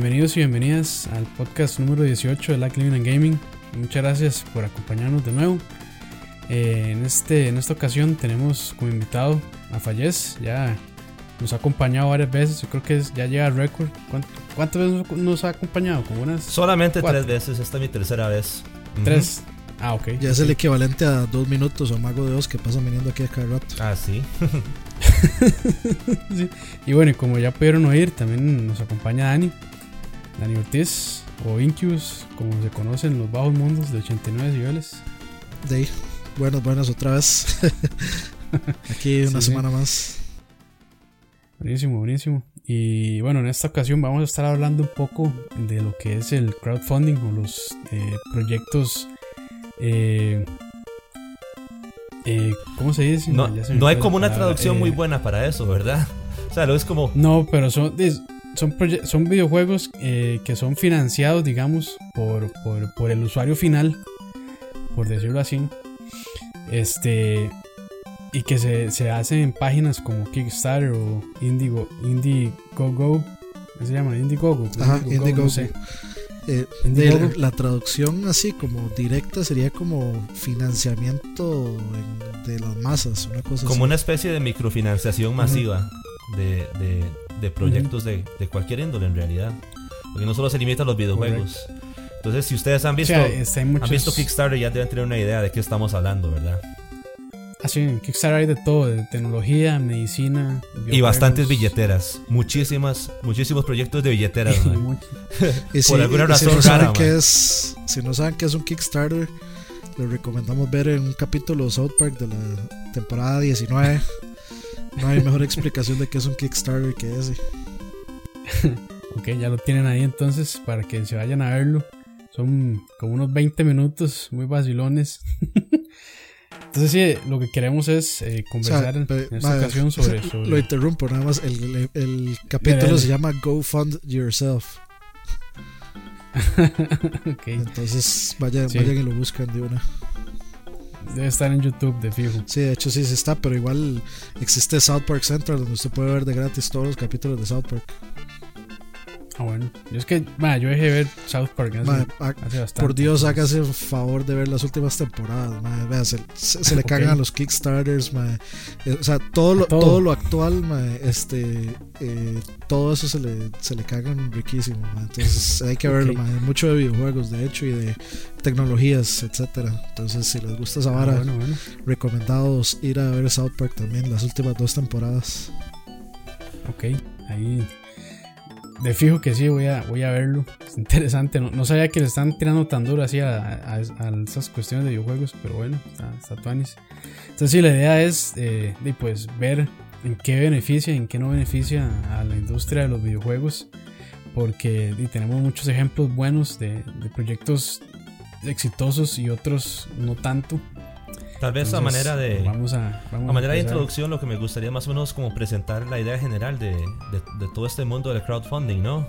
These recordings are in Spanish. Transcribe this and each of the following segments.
Bienvenidos y bienvenidas al podcast número 18 de Like Living and Gaming. Muchas gracias por acompañarnos de nuevo. Eh, en, este, en esta ocasión tenemos como invitado a Fallez. Ya nos ha acompañado varias veces. Yo creo que ya llega al récord. ¿Cuántas veces nos ha acompañado? Como unas Solamente tres veces. Esta es mi tercera vez. Tres. Ah, ok. Ya es el equivalente a dos minutos o Mago de Dios que pasan viniendo aquí a cada rato. Ah, sí. sí. Y bueno, y como ya pudieron oír, también nos acompaña Dani. Dani Ortiz o Incubus, como se conocen los bajos mundos de 89 niveles. De ahí. Buenas, buenas otra vez. Aquí una semana más. Buenísimo, buenísimo. Y bueno, en esta ocasión vamos a estar hablando un poco de lo que es el crowdfunding o los eh, proyectos eh, eh, ¿Cómo se dice? No, no hay como una traducción muy buena para eso, ¿verdad? O sea, lo es como... No, pero son, son, son videojuegos que son financiados, digamos, por, por, por, el usuario final, por decirlo así. Este... Y que se, se hacen en páginas como Kickstarter o Indigo, Indiegogo. ¿Qué se llama? Indiegogo. Ajá, Indiegogo. No sé. Eh, de la, traducción así como directa sería como financiamiento de las masas, una cosa Como una especie de microfinanciación masiva de, de, proyectos de, de, cualquier índole en realidad. Porque no solo se limita a los videojuegos. Entonces, si ustedes han visto, han visto Kickstarter, ya deben tener una idea de qué estamos hablando, ¿verdad? Así, en Kickstarter hay de todo, de tecnología, medicina. Y bastantes billeteras. Muchísimas, muchísimos proyectos de billeteras. Por alguna razón si no, saben qué es, si no saben qué es un Kickstarter, les recomendamos ver en un capítulo de South Park de la temporada 19. No hay mejor explicación de qué es un Kickstarter que ese. ok, ya lo tienen ahí entonces para que se vayan a verlo. Son como unos 20 minutos muy vacilones. Entonces sí, lo que queremos es eh, conversar en, esta ocasión sobre, Lo interrumpo, nada más. El, el, capítulo se llama Go Fund Yourself. okay. Entonces vayan, vayan y lo buscan de una. Debe estar en YouTube de fijo. Sí, de hecho sí se está, pero igual existe South Park Central donde usted puede ver de gratis todos los capítulos de South Park. Ah, bueno. Yo es que, yo dejé de ver South Park hace, bastante. Por Dios, hágase el favor de ver las últimas temporadas. Vea, se, le cagan a los Kickstarters. Eh, o sea, todo lo, todo. lo actual, este, eh, todo eso se le, se le cagan riquísimo. Entonces hay que verlo. mucho de videojuegos, de hecho, y de tecnologías, etcétera. Entonces, si les gusta esa ah, vara, recomendados ir a ver South Park también, las últimas dos temporadas. Ok, ahí de fijo que sí, voy a, voy a verlo. Es interesante. No, sabía que le están tirando tan duro así a, esas cuestiones de videojuegos, pero bueno, está, está Entonces, sí, la idea es eh, pues, ver en qué beneficia, en qué no beneficia a la industria de los videojuegos. Porque tenemos muchos ejemplos buenos de, de proyectos exitosos y otros no tanto. Tal vez a manera de. Vamos a, manera de introducción, lo que me gustaría más o menos como presentar la idea general de, de, todo este mundo del crowdfunding, ¿no?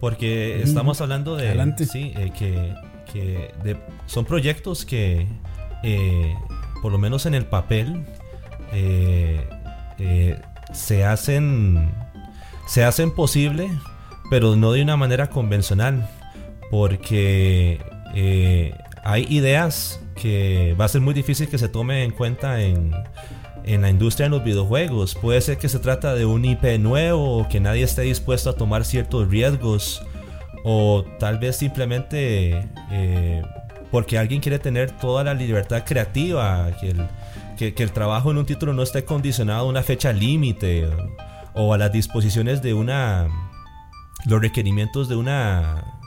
Porque estamos hablando de. Adelante. Sí, eh, que, que son proyectos que, eh, por lo menos en el papel, eh, se hacen. Se hacen posible, pero no de una manera convencional. Porque hay ideas que va a ser muy difícil que se tome en cuenta en, en la industria de los videojuegos. Puede ser que se trata de un IP nuevo o que nadie esté dispuesto a tomar ciertos riesgos o tal vez simplemente eh, porque alguien quiere tener toda la libertad creativa, que el, que, el trabajo en un título no esté condicionado a una fecha límite o, a las disposiciones de una... los requerimientos de una...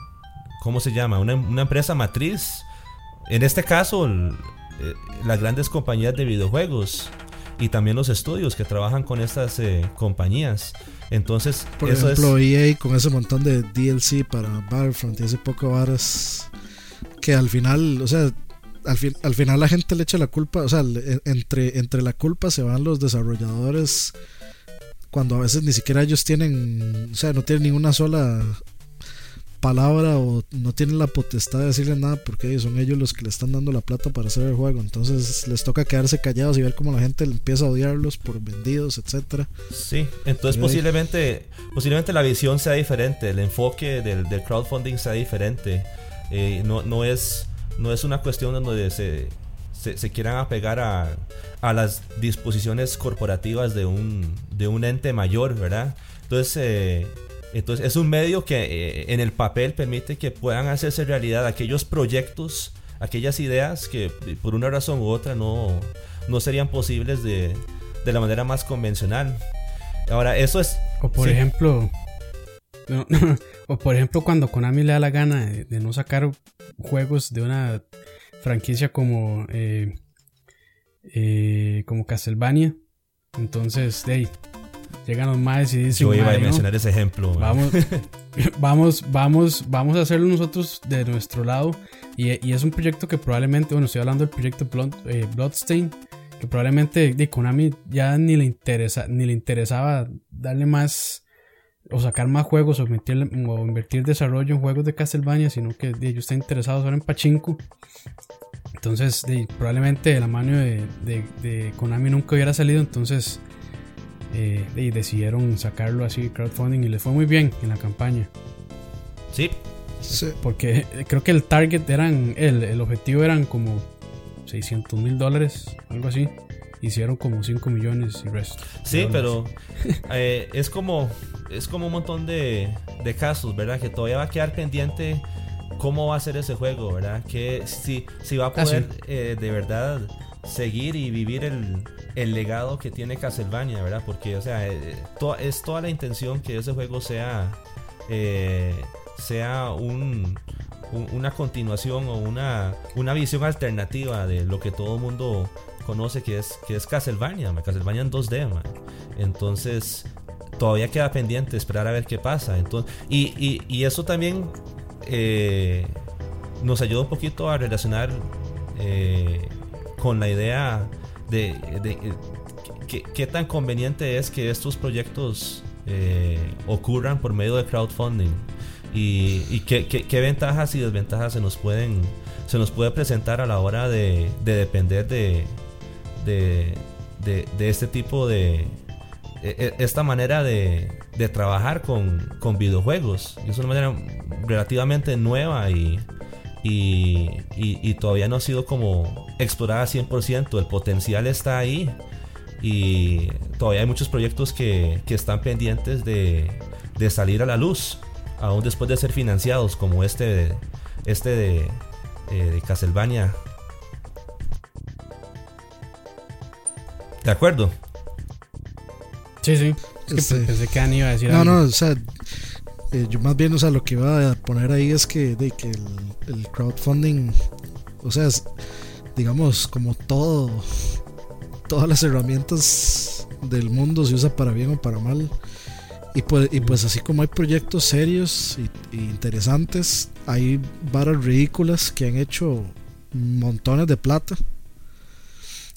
¿Cómo se llama? Una, una empresa matriz en este caso, eh, las grandes compañías de videojuegos y también los estudios que trabajan con estas eh, compañías. Entonces, por ejemplo, EA con ese montón de DLC para Battlefront y ese poco varas que al final, o sea, al, al final la gente le echa la culpa, o sea, entre, entre la culpa se van los desarrolladores cuando a veces ni siquiera ellos tienen, o sea, no tienen ninguna sola palabra o no tienen la potestad de decirle nada porque son ellos los que le están dando la plata para hacer el juego. Entonces les toca quedarse callados y ver cómo la gente empieza a odiarlos por vendidos, etcétera. Sí, entonces posiblemente, posiblemente la visión sea diferente, el enfoque del, crowdfunding sea diferente. Eh, no, no, es, no es una cuestión donde se, se, quieran apegar a, a, las disposiciones corporativas de un, de un ente mayor, ¿verdad? Entonces, eh, entonces es un medio que eh, en el papel permite que puedan hacerse realidad aquellos proyectos, aquellas ideas que por una razón u otra no, no serían posibles de, de la manera más convencional. Ahora, eso es... O por ejemplo... o por ejemplo cuando Konami le da la gana de, no sacar juegos de una franquicia como eh, eh, como Castlevania entonces de llegan los maes y dicen. Yo iba a mencionar ese ejemplo. Vamos, vamos, vamos, vamos a hacerlo nosotros de nuestro lado. Y, es un proyecto que probablemente, bueno, estoy hablando del proyecto Blood, eh, Bloodstain, que probablemente de Konami ya ni le interesa, ni le interesaba darle más o sacar más juegos o, o invertir desarrollo en juegos de Castlevania, sino que ellos están interesados ahora en Pachinko. Entonces, probablemente la mano de, de, Konami nunca hubiera salido. Entonces, eh, y decidieron sacarlo así, crowdfunding, y les fue muy bien en la campaña. Sí. Porque creo que el target eran, el, el objetivo eran como 600 mil dólares, algo así. Hicieron como 5 millones y resto. Sí, pero eh, es como es como un montón de, de casos, ¿verdad? Que todavía va a quedar pendiente cómo va a ser ese juego, ¿verdad? Que si, si va a ah, poder eh, de verdad seguir y vivir el, el legado que tiene Castlevania, ¿verdad? Porque, o sea, eh, es toda la intención que ese juego sea, eh, sea un, una continuación o una, una visión alternativa de lo que todo el mundo conoce que es, que es Castlevania, Castlevania en 2D, Entonces, todavía queda pendiente esperar a ver qué pasa. Entonces, y, y, eso también eh, nos ayuda un poquito a relacionar con la idea de, de, qué tan conveniente es que estos proyectos eh, ocurran por medio de crowdfunding. Y, y qué, qué, ventajas y desventajas se nos pueden se nos puede presentar a la hora de, de depender de, de, de, este tipo de e, e, esta manera de, de trabajar con, con videojuegos. Y es una manera relativamente nueva y, y, y, todavía no ha sido como explorada 100%. El potencial está ahí y todavía hay muchos proyectos que, que están pendientes de, de, salir a la luz, aún después de ser financiados, como este, este de, eh, de Castlevania. ¿De acuerdo? Sí, sí. Es que este, pensé que iba a decir No, no, o sea, eh, yo más bien, o sea, lo que iba a poner ahí es que, de, que el, crowdfunding, o sea, digamos, como todo, todas las herramientas del mundo se usa para bien o para mal. Y pues, y pues así como hay proyectos serios y, interesantes, hay varas ridículas que han hecho montones de plata.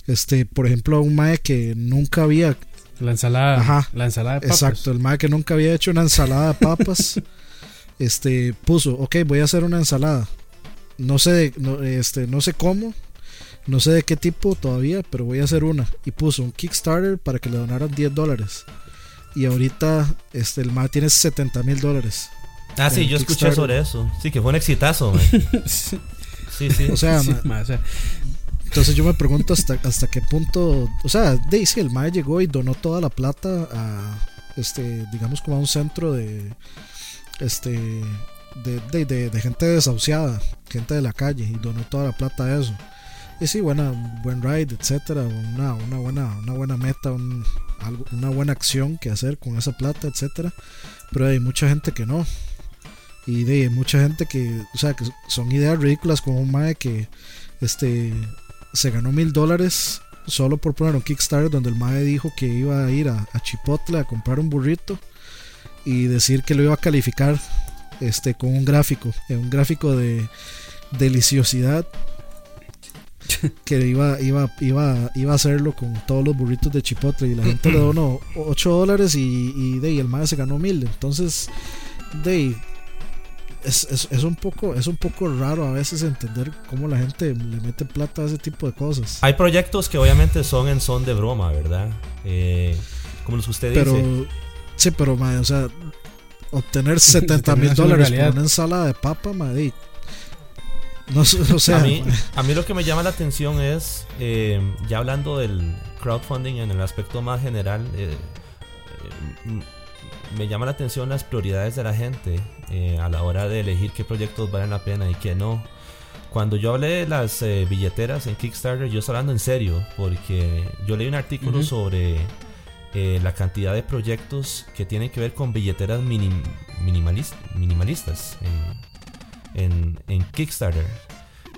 Este, por ejemplo, un mae que nunca había la ensalada. Ajá. La ensalada de papas. Exacto, el mae que nunca había hecho una ensalada de papas. este puso, ok, voy a hacer una ensalada. No sé, no, este, no sé cómo, no sé de qué tipo todavía, pero voy a hacer una. Y puso un Kickstarter para que le donaran 10 dólares. Y ahorita este, el mae tiene 70 mil dólares. Ah, sí, yo escuché sobre eso. Sí, que fue un exitazo. sí, sí. O sea, sí, o sea entonces yo me pregunto hasta, hasta qué punto, o sea, Daisy, el MAE llegó y donó toda la plata a, este, digamos como a un centro de, este, de, de, gente desahuciada, gente de la calle, y donó toda la plata a eso. Y sí, buena, buen ride, etcétera, una, una, buena, una buena meta, una buena acción que hacer con esa plata, etcétera. Pero hay mucha gente que no. Y de, mucha gente que, o sea, que son ideas ridículas como un mae que este se ganó mil dólares solo por poner un Kickstarter donde el MAE dijo que iba a ir a, Chipotle a comprar un burrito y decir que lo iba a calificar este, con un gráfico, un gráfico de deliciosidad que iba, iba, iba, iba a hacerlo con todos los burritos de Chipotle y la gente le donó 8 dólares y, y, de, y el MAE se ganó mil. Entonces, de, es, es, es, un poco, es un poco raro a veces entender cómo la gente le mete plata a ese tipo de cosas. Hay proyectos que obviamente son en son de broma, ¿verdad? Eh, como los que usted pero, dice. Sí, pero, madre, o sea, obtener 70 mil dólares por una ensalada de papa, madre. No, o sea, a, mí, a mí lo que me llama la atención es, eh, ya hablando del crowdfunding en el aspecto más general, eh, eh, me llama la atención las prioridades de la gente a la hora de elegir qué proyectos valen la pena y qué no. Cuando yo hablé de las billeteras en Kickstarter, yo estoy hablando en serio, porque yo leí un artículo sobre la cantidad de proyectos que tienen que ver con billeteras minimalistas en, Kickstarter.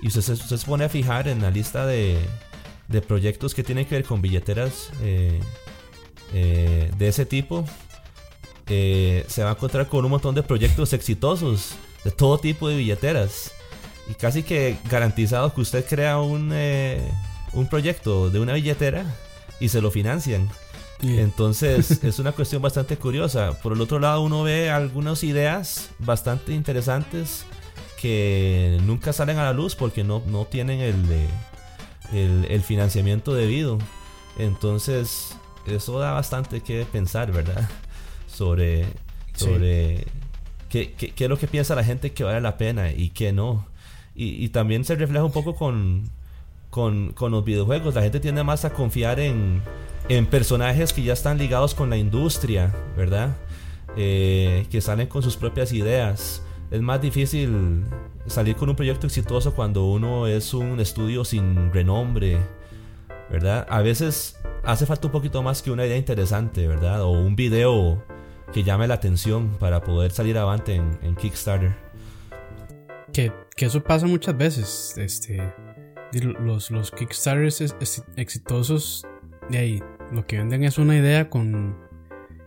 Y usted se, pone a fijar en la lista de, de proyectos que tienen que ver con billeteras eh, eh, de ese tipo. Eh, se va a encontrar con un montón de proyectos exitosos de todo tipo de billeteras. Y casi que garantizado que usted crea un, un proyecto de una billetera y se lo financian. Entonces es una cuestión bastante curiosa. Por el otro lado uno ve algunas ideas bastante interesantes que nunca salen a la luz porque no, no tienen el, el, financiamiento debido. Entonces, eso da bastante que pensar, ¿verdad? Sobre, sobre qué, qué, es lo que piensa la gente que vale la pena y qué no. Y, también se refleja un poco con, con, con, los videojuegos. La gente tiende más a confiar en, en personajes que ya están ligados con la industria, ¿verdad? Eh, que salen con sus propias ideas es más difícil salir con un proyecto exitoso cuando uno es un estudio sin renombre, ¿verdad? A veces hace falta un poquito más que una idea interesante, ¿verdad? O un video que llame la atención para poder salir adelante en, Kickstarter. Que, eso pasa muchas veces. Este, los, los Kickstarters exitosos, de ahí, lo que venden es una idea con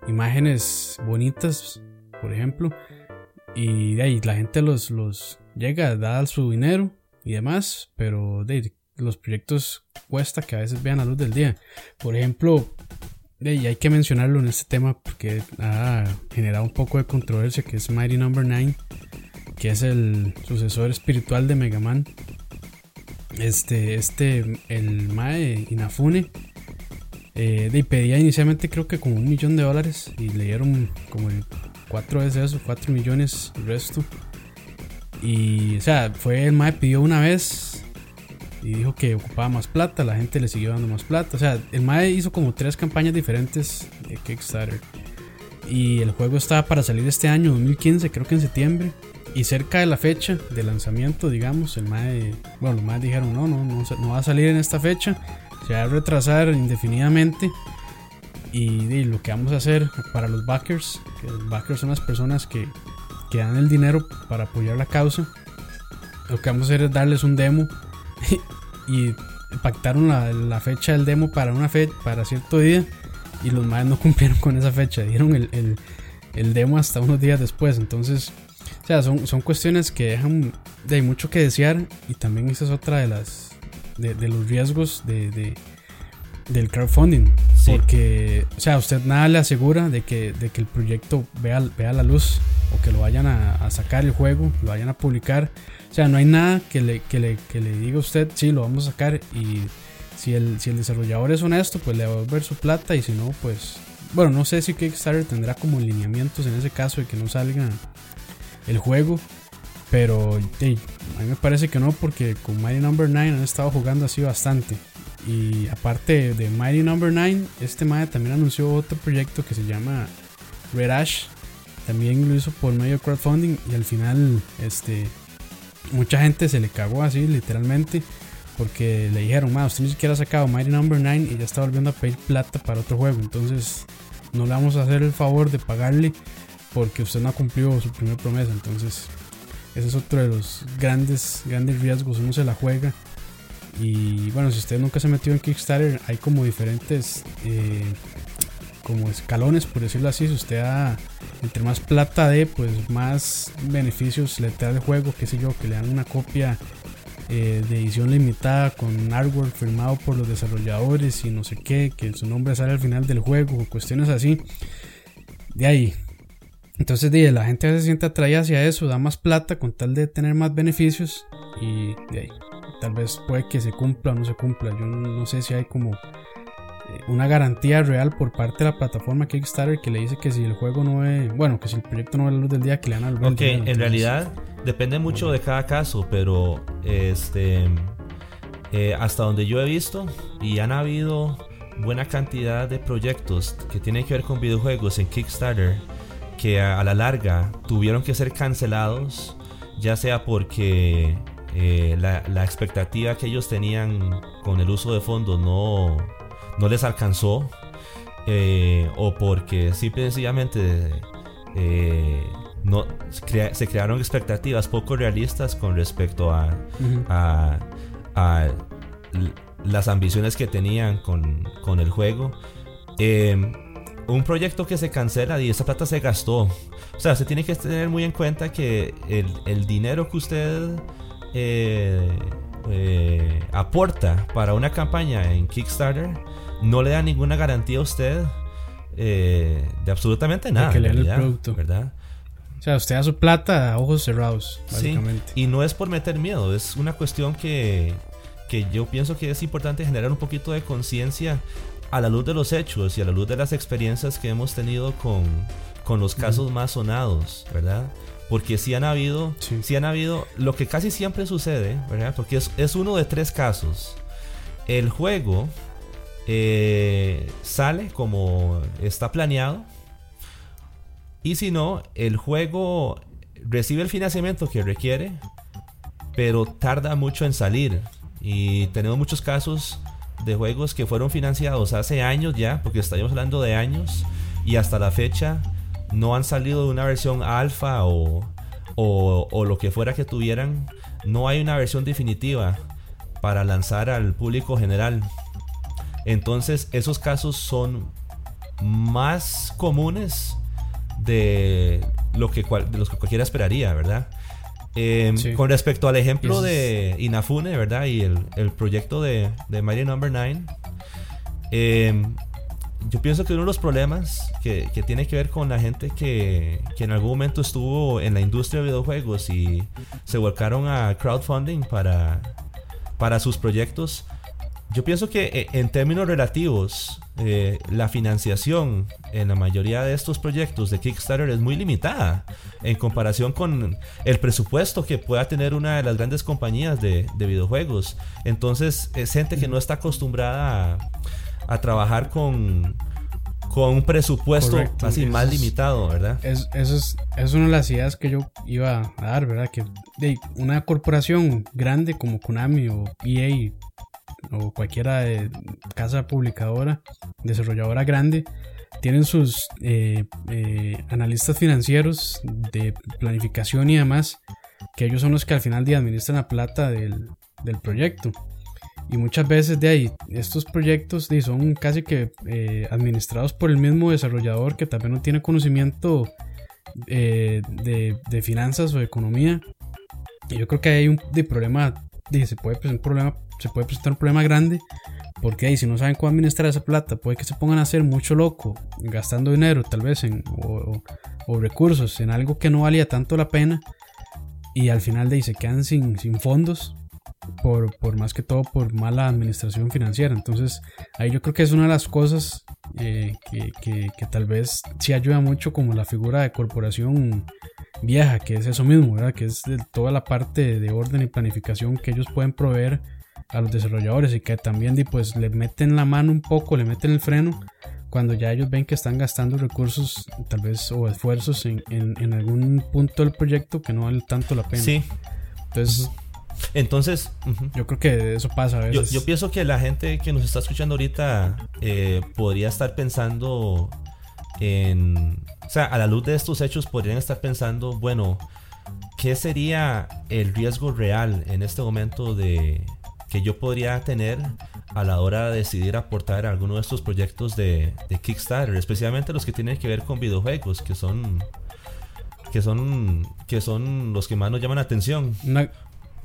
imágenes bonitas, por ejemplo y de ahí la gente los, los llega, da su dinero y demás, pero de los proyectos cuesta que a veces vean la luz del día. Por ejemplo, de ahí hay que mencionarlo en este tema porque ha generado un poco de controversia que es Mighty Number no. 9, que es el sucesor espiritual de Mega Man. Este, este, el Mae Inafune, eh, de, pedía inicialmente creo que como un millón de dólares y le dieron como el cuatro veces eso, 4 millones el resto. Y, o sea, fue el MAE pidió una vez y dijo que ocupaba más plata, la gente le siguió dando más plata. O sea, el MAE hizo como tres campañas diferentes de Kickstarter. Y el juego estaba para salir este año, 2015, creo que en septiembre. Y cerca de la fecha de lanzamiento, digamos, el MAE, bueno, los MAE dijeron, no, no, no, no va a salir en esta fecha, se va a retrasar indefinidamente. Y, lo que vamos a hacer para los backers, que los backers son las personas que, que dan el dinero para apoyar la causa, lo que vamos a hacer es darles un demo y, pactaron la, la, fecha del demo para una fecha, para cierto día y los madres no cumplieron con esa fecha, dieron el, el, el, demo hasta unos días después, entonces, o sea, son, son cuestiones que dejan de mucho que desear y también esa es otra de las de, los riesgos de, del crowdfunding. Porque, o sea, usted nada le asegura de que, de que el proyecto vea, vea la luz o que lo vayan a, sacar el juego, lo vayan a publicar. O sea, no hay nada que le, que le, que le diga a usted, sí, lo vamos a sacar y si el, si el desarrollador es honesto, pues le va a devolver su plata y si no, pues... Bueno, no sé si Kickstarter tendrá como lineamientos en ese caso de que no salga el juego. Pero a mí me parece que no, porque con Mighty Number 9 han estado jugando así bastante. Y aparte de Mighty Number 9, este MAE también anunció otro proyecto que se llama Red Ash. También lo hizo por medio de crowdfunding y al final este, mucha gente se le cagó así literalmente porque le dijeron, ma, usted ni siquiera ha sacado Mighty Number 9 y ya está volviendo a pedir plata para otro juego. Entonces no le vamos a hacer el favor de pagarle porque usted no ha cumplido su primera promesa. Entonces ese es otro de los grandes, grandes riesgos. Uno se la juega y bueno, si usted nunca se ha metido en Kickstarter, hay como diferentes eh, como escalones, por decirlo así. Si usted da entre más plata de, pues más beneficios le trae el juego, qué sé yo, que le dan una copia eh, de edición limitada con artwork firmado por los desarrolladores y no sé qué, que su nombre sale al final del juego, cuestiones así. De ahí, Entonces, di, la gente se siente atraída hacia eso, da más plata con tal de tener más beneficios y de ahí, tal vez puede que se cumpla o no se cumpla. Yo no sé si hay como eh, una garantía real por parte de la plataforma Kickstarter que le dice que si el juego no es, bueno, que si el proyecto no ve la luz del día, que le dan al Ok, en realidad depende mucho de cada caso, pero este eh, hasta donde yo he visto y han habido buena cantidad de proyectos que tienen que ver con videojuegos en Kickstarter que a, la larga tuvieron que ser cancelados, ya sea porque eh, la, la expectativa que ellos tenían con el uso de fondos no no les alcanzó eh, o porque simple y sencillamente eh, no, se, crearon expectativas poco realistas con respecto a, a, las ambiciones que tenían con, el juego. Em, un proyecto que se cancela y esa plata se gastó. O sea, se tiene que tener muy en cuenta que el, dinero que usted eh, aporta para una campaña en Kickstarter no le da ninguna garantía a usted eh, de absolutamente nada. que le el producto. ¿Verdad? O sea, usted da su plata a ojos cerrados, básicamente. y no es por meter miedo, es una cuestión que, que yo pienso que es importante generar un poquito de conciencia a la luz de los hechos y a la luz de las experiencias que hemos tenido con, con los casos más sonados, ¿verdad? Porque si han habido, sí. han habido, lo que casi siempre sucede, ¿verdad? Porque es, es uno de tres casos. El juego eh, sale como está planeado. Y si no, el juego recibe el financiamiento que requiere, pero tarda mucho en salir. Y tenemos muchos casos de juegos que fueron financiados hace años ya, porque estamos hablando de años, y hasta la fecha no han salido de una versión alfa o, o lo que fuera que tuvieran. No hay una versión definitiva para lanzar al público general. Entonces esos casos son más comunes de lo que, de los que cualquiera esperaría, ¿verdad? Em, con respecto al ejemplo de Inafune, ¿verdad? Y el, proyecto de, de Mighty Number no. 9, em, yo pienso que uno de los problemas que, tiene que ver con la gente que, que, en algún momento estuvo en la industria de videojuegos y se volcaron a crowdfunding para, para sus proyectos, yo pienso que eh, en términos relativos, eh, la financiación en la mayoría de estos proyectos de Kickstarter es muy limitada en comparación con el presupuesto que pueda tener una de las grandes compañías de, videojuegos. Entonces es gente que no está acostumbrada a, trabajar con, con un presupuesto así más limitado, ¿verdad? Es, eso es, es, una de las ideas que yo iba a dar, ¿verdad? Que de una corporación grande como Konami o EA o cualquiera de casa publicadora, desarrolladora grande, tienen sus eh, eh, analistas financieros de planificación y demás, que ellos son los que al final día administran la plata del, proyecto. Y muchas veces de ahí, estos proyectos son casi que eh, administrados por el mismo desarrollador que también no tiene conocimiento de, de, finanzas o de economía. Y yo creo que hay un de problema, se puede presentar un problema se puede presentar un problema grande porque ahí si no saben cómo administrar esa plata puede que se pongan a hacer mucho loco gastando dinero tal vez en o, recursos en algo que no valía tanto la pena y al final de ahí se quedan sin, sin fondos por, por, más que todo por mala administración financiera entonces ahí yo creo que es una de las cosas eh, que, que, que, tal vez sí ayuda mucho como la figura de corporación vieja que es eso mismo ¿verdad? que es de toda la parte de orden y planificación que ellos pueden proveer a los desarrolladores y que también pues le meten la mano un poco, le meten el freno cuando ya ellos ven que están gastando recursos tal vez o esfuerzos en, en, algún punto del proyecto que no vale tanto la pena. Sí. Entonces... Entonces, yo creo que eso pasa a veces. Yo, pienso que la gente que nos está escuchando ahorita eh, podría estar pensando en. O sea, a la luz de estos hechos, podrían estar pensando, bueno, ¿qué sería el riesgo real en este momento de, que yo podría tener a la hora de decidir aportar a alguno de estos proyectos de, Kickstarter, especialmente los que tienen que ver con videojuegos, que son que son que son los que más nos llaman la atención. Una,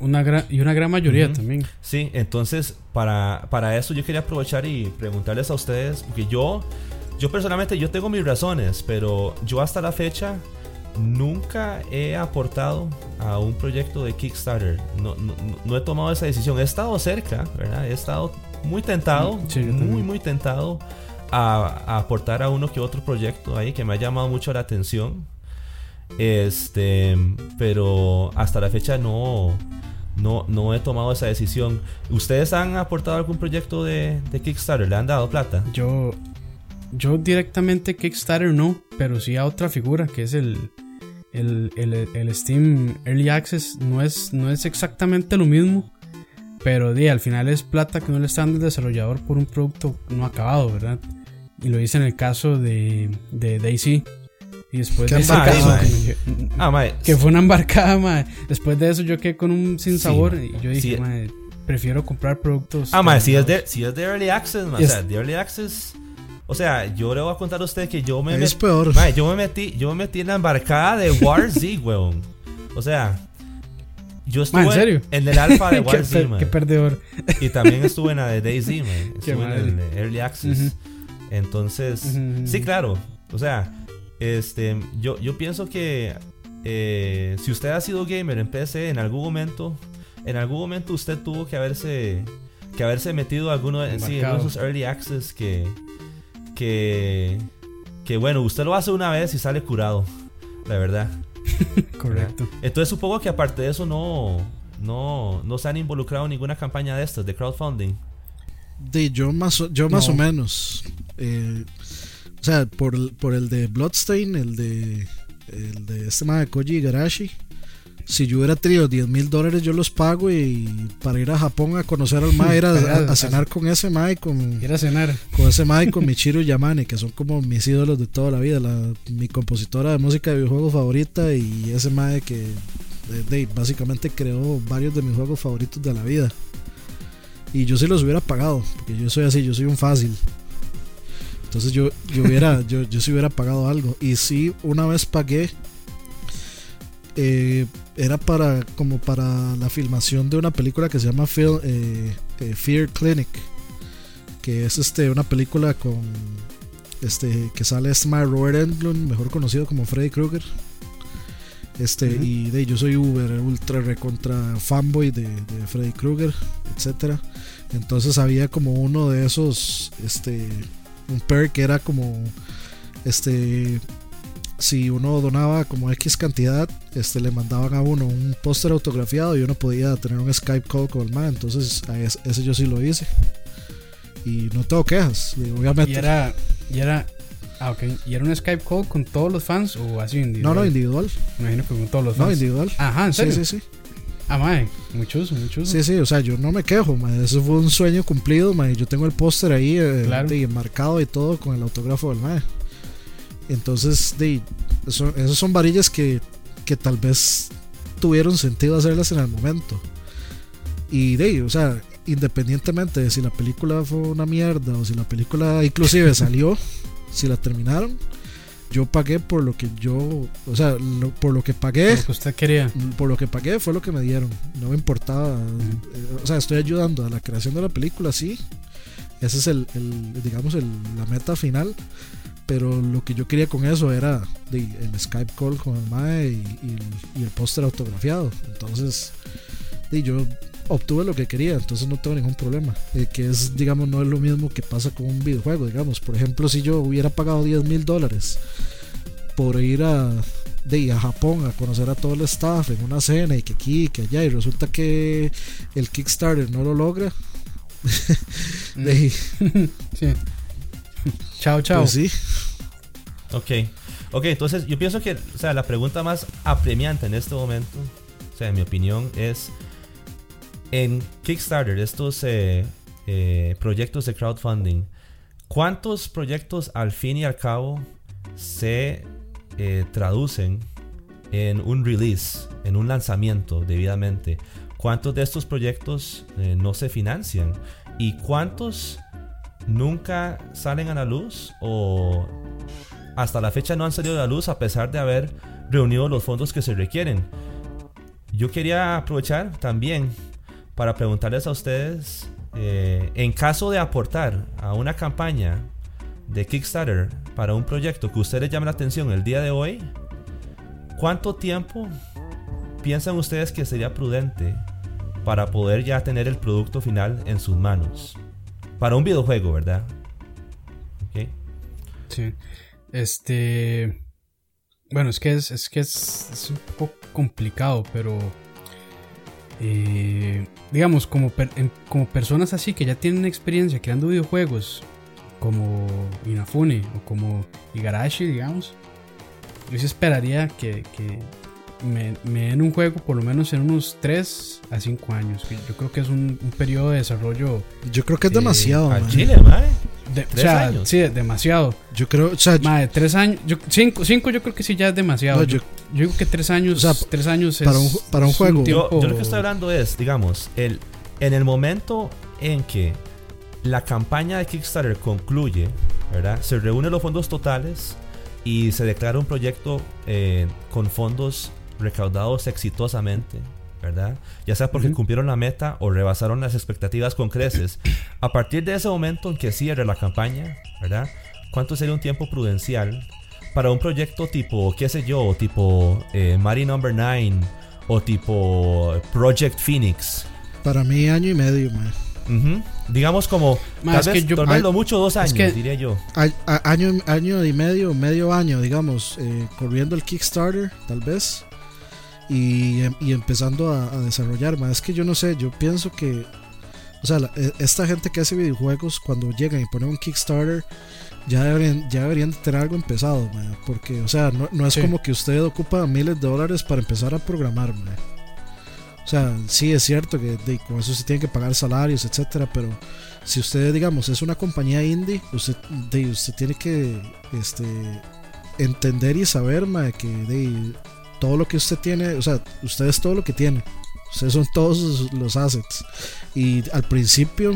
una gran, y una gran mayoría también. Sí, entonces para, para eso yo quería aprovechar y preguntarles a ustedes, porque yo, yo personalmente yo tengo mis razones, pero yo hasta la fecha nunca he aportado a un proyecto de Kickstarter. No, no, he tomado esa decisión. He estado cerca, ¿verdad? He estado muy tentado, muy, muy tentado a, aportar a uno que otro proyecto ahí que me ha llamado mucho la atención. Este, pero hasta la fecha no, no, no he tomado esa decisión. ¿Ustedes han aportado algún proyecto de, de Kickstarter? ¿Le han dado plata? Yo, yo directamente Kickstarter no, pero sí a otra figura que es el, el, Steam Early Access. No es, no es exactamente lo mismo, pero al final es plata que no le está dando el desarrollador por un producto no acabado, ¿verdad? Y lo hice en el caso de, de Daisy. Y después de ese caso, ah, que, fue una embarcada, después de eso yo quedé con un sin sabor y yo dije, prefiero comprar productos. Ah, si es, de, si es de Early Access, o sea, de Early Access o sea, yo le voy a contar a usted que yo me Es peor. yo me metí, yo me metí en la embarcada de War Z, weón. O sea, yo estuve ¿en, serio? en el alfa de War Z, Qué perdedor. Y también estuve en la de Daisy, man. Estuve en el Early Access. Entonces, sí, claro. O sea, este, yo, yo pienso que eh, si usted ha sido gamer en PC en algún momento, en algún momento usted tuvo que haberse que haberse metido alguno de, sí, en esos early access que que, que bueno, usted lo hace una vez y sale curado, la verdad. Correcto. Entonces supongo que aparte de eso no, no, no se han involucrado en ninguna campaña de estas, de crowdfunding. De yo más, yo más o menos. Eh, o sea, por, por el de Bloodstain, el de, el de este de Koji Garashi si yo hubiera tenido 10 mil dólares, yo los pago y para ir a Japón a conocer al Mae, a, cenar con ese Mae, con, ir a cenar. con ese Mae, con Michiru Yamane, que son como mis ídolos de toda la vida, mi compositora de música de videojuegos favorita y ese Mae que básicamente creó varios de mis juegos favoritos de la vida. Y yo sí los hubiera pagado, porque yo soy así, yo soy un fácil. Entonces yo, yo hubiera, yo, yo sí hubiera pagado algo. Y sí, una vez pagué eh, era para como para la filmación de una película que se llama eh, eh, Fear Clinic que es este una película con este que sale este Robert Englund mejor conocido como Freddy Krueger. Este y de yo soy Uber ultra recontra fanboy de, de Freddy Krueger etcétera. Entonces había como uno de esos este un perk que era como este si uno donaba como X cantidad, este, le mandaban a uno un póster autografiado y uno podía tener un Skype call con el man. Entonces, ese, yo sí lo hice. Y no tengo quejas, obviamente. Y era, y era, ah, ok. ¿Y era un Skype call con todos los fans o así individual? No, no, individual. Me imagino que con todos los fans. No, individual. Ajá, ¿en serio? Sí, sí, sí. Ah, mae, mucho mucho Sí, sí, o sea, yo no me quejo, mae. Eso fue un sueño cumplido, mae. Yo tengo el póster ahí eh, marcado y todo con el autógrafo del mae. Entonces, de, esas son varillas que, que tal vez tuvieron sentido hacerlas en el momento. Y de, o sea, independientemente de si la película fue una mierda o si la película inclusive salió, si la terminaron, yo pagué por lo que yo, o sea, por lo que pagué. Por lo que usted quería. Por lo que pagué fue lo que me dieron. No me importaba. Eh, o sea, estoy ayudando a la creación de la película, sí. Ese es el, el digamos, el, la meta final pero lo que yo quería con eso era el Skype call con el MAE y, el póster autografiado. Entonces, yo obtuve lo que quería, entonces no tengo ningún problema. Eh, que es, digamos, no es lo mismo que pasa con un videojuego. Digamos, por ejemplo, si yo hubiera pagado 10 mil dólares por ir a, de, a Japón a conocer a todo el staff en una cena y que aquí y que allá, y resulta que el Kickstarter no lo logra. de, sí. chao, chao. Pues sí. Ok. Ok, entonces yo pienso que, o sea, la pregunta más apremiante en este momento, o sea, en mi opinión, es en Kickstarter, estos eh, eh, proyectos de crowdfunding, ¿cuántos proyectos al fin y al cabo se eh, traducen en un release, en un lanzamiento debidamente? ¿Cuántos de estos proyectos no se financian? ¿Y cuántos nunca salen a la luz o hasta la fecha no han salido a la luz a pesar de haber reunido los fondos que se requieren. Yo quería aprovechar también para preguntarles a ustedes, eh, en caso de aportar a una campaña de Kickstarter para un proyecto que ustedes llamen la atención el día de hoy, ¿cuánto tiempo piensan ustedes que sería prudente para poder ya tener el producto final en sus manos? Para un videojuego, ¿verdad? Sí. Este. Bueno, es que es, que es, un poco complicado, pero. Eh, digamos, como, como personas así que ya tienen experiencia creando videojuegos, como Inafune o como Igarashi, digamos, yo sí esperaría que, me, den un juego por lo menos en unos 3 a 5 años. Yo creo que es un, periodo de desarrollo. Yo creo que es demasiado. A Chile, o sea, años? sí, demasiado. Yo creo, o sea, madre, tres años, cinco, cinco yo creo que sí ya es demasiado. yo, digo que tres años, o sea, tres años para un, para un juego. yo, lo que estoy hablando es, digamos, el, en el momento en que la campaña de Kickstarter concluye, ¿verdad? Se reúnen los fondos totales y se declara un proyecto eh, con fondos recaudados exitosamente, ¿verdad? Ya sea porque cumplieron la meta o rebasaron las expectativas con creces. A partir de ese momento en que cierre la campaña, ¿verdad? ¿Cuánto sería un tiempo prudencial para un proyecto tipo, qué sé yo, tipo eh, Mari Number 9 o tipo Project Phoenix? Para mí año y medio, más. Digamos como tal vez, yo, mucho dos años, diría yo. año, año y medio, medio año, digamos, eh, corriendo el Kickstarter, tal vez. Y, em, empezando a, desarrollar. Más es que yo no sé, yo pienso que. O sea, e, esta gente que hace videojuegos, cuando llegan y ponen un Kickstarter, ya deberían, ya deberían tener algo empezado, porque, o sea, no, es como que usted ocupa miles de dólares para empezar a programar. O sea, sí es cierto que con eso se tienen que pagar salarios, etcétera, pero si usted, digamos, es una compañía indie, usted, usted tiene que este, entender y saber que de, todo lo que usted tiene, o sea, usted es todo lo que tiene. Ustedes son todos los assets. Y al principio,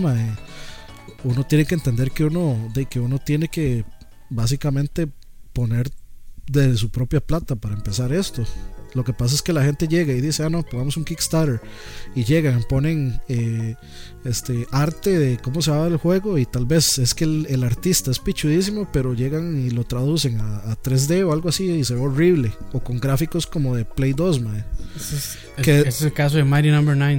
uno tiene que entender que uno, de que uno tiene que básicamente poner de su propia plata para empezar esto. Lo que pasa es que la gente llega y dice, ah, no, pongamos un Kickstarter. Y llegan, ponen eh, este arte de cómo se va el juego. Y tal vez es que el, artista es pichudísimo, pero llegan y lo traducen a, 3D o algo así y se ve horrible. O con gráficos como de Play 2, mae. Ese es, que, es el caso de Mighty Number 9.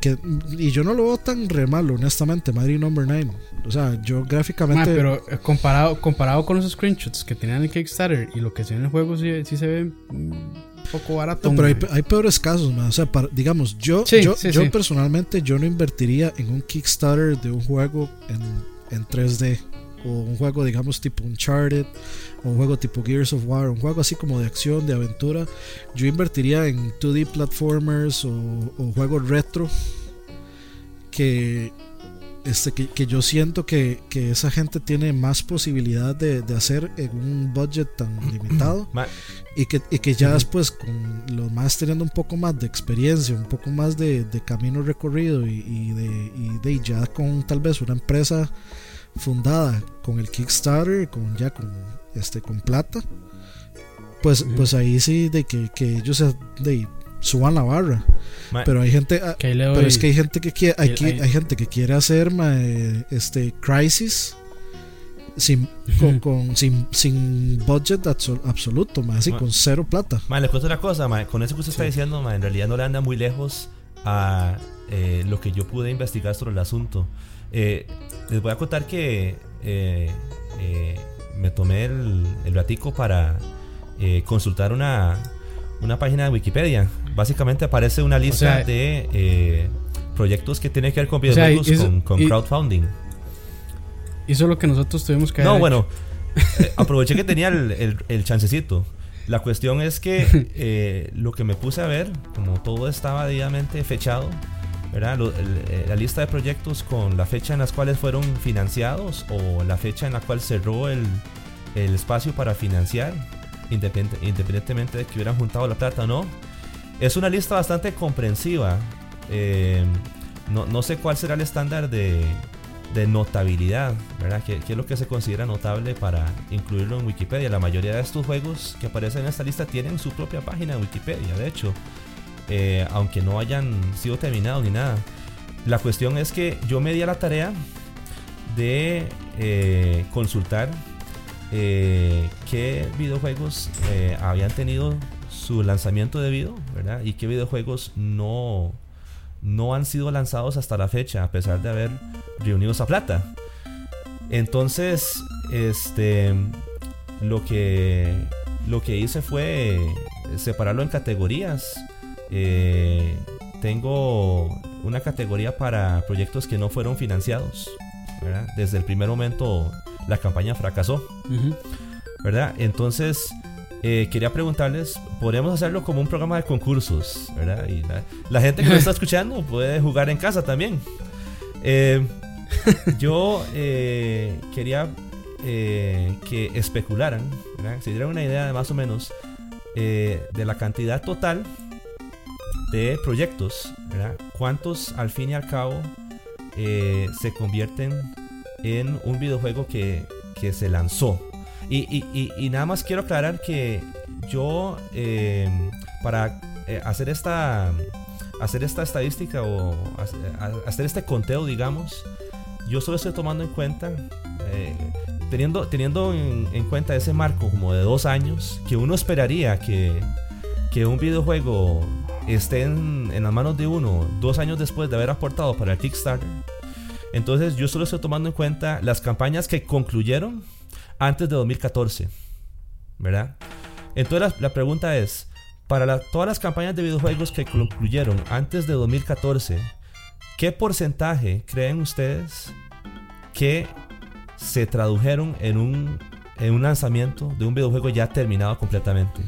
Que, y yo no lo veo tan re malo, honestamente, Mighty Number 9. O sea, yo gráficamente. pero eh, comparado, comparado con los screenshots que tenían en Kickstarter y lo que se ve en el juego, sí, sí se ve poco barato. pero hay, peores casos, O sea, digamos, yo, yo, yo personalmente yo no invertiría en un Kickstarter de un juego en, en 3D. O un juego, digamos, tipo Uncharted, o un juego tipo Gears of War, un juego así como de acción, de aventura. Yo invertiría en 2D platformers o, o juegos retro que este, que, yo siento que, esa gente tiene más posibilidad de, hacer en un budget tan limitado y que, que ya después con los más teniendo un poco más de experiencia, un poco más de, camino recorrido y, de, ya con tal vez una empresa fundada con el Kickstarter, con ya con este con plata, pues, pues ahí sí de que, que ellos de, suban la barra. pero hay gente, ah, pero es que hay gente que quiere, hay, hay, gente que quiere hacer este Crisis sin, con, sin, sin budget absoluto, así con cero plata. le cuento una cosa, con eso que usted está diciendo, en realidad no le anda muy lejos a eh, lo que yo pude investigar sobre el asunto. Eh, les voy a contar que eh, me tomé el, el ratico para consultar una, una página de Wikipedia básicamente aparece una lista de eh, proyectos que tienen que ver con videojuegos con, crowdfunding. Hizo lo que nosotros tuvimos que No, bueno, eh, aproveché que tenía el, chancecito. La cuestión es que eh, lo que me puse a ver, como todo estaba debidamente fechado, ¿verdad? la lista de proyectos con la fecha en las cuales fueron financiados o la fecha en la cual cerró el, el espacio para financiar, independientemente de que hubieran juntado la plata o no, es una lista bastante comprensiva. Eh, no, sé cuál será el estándar de, notabilidad, ¿verdad? ¿Qué, es lo que se considera notable para incluirlo en Wikipedia? La mayoría de estos juegos que aparecen en esta lista tienen su propia página de Wikipedia, de hecho, eh, aunque no hayan sido terminados ni nada. La cuestión es que yo me di a la tarea de eh, consultar qué videojuegos habían tenido su lanzamiento debido, ¿verdad? Y qué videojuegos no, no han sido lanzados hasta la fecha, a pesar de haber reunido esa plata. Entonces, este, lo que, lo que hice fue separarlo en categorías. Eh, tengo una categoría para proyectos que no fueron financiados. Desde el primer momento la campaña fracasó. ¿Verdad? Entonces, eh, quería preguntarles, podemos hacerlo como un programa de concursos, ¿verdad? Y la, gente que nos está escuchando puede jugar en casa también. Eh, yo eh, quería que especularan, ¿verdad? se dieran una idea de más o menos de la cantidad total de proyectos, ¿verdad? ¿Cuántos al fin y al cabo se convierten en un videojuego que, que se lanzó? Y, nada más quiero aclarar que yo, em, para eh, hacer esta hacer esta estadística o hacer este conteo, digamos, yo solo estoy tomando en cuenta, eh, teniendo, teniendo en, cuenta ese marco como de dos años, que uno esperaría que, que un videojuego esté en, en, las manos de uno dos años después de haber aportado para el Kickstarter. Entonces yo solo estoy tomando en cuenta las campañas que concluyeron antes de 2014, ¿verdad? Entonces la, pregunta es, para todas las campañas de videojuegos que concluyeron antes de 2014, ¿qué porcentaje creen ustedes que se tradujeron en un, en un lanzamiento de un videojuego ya terminado completamente?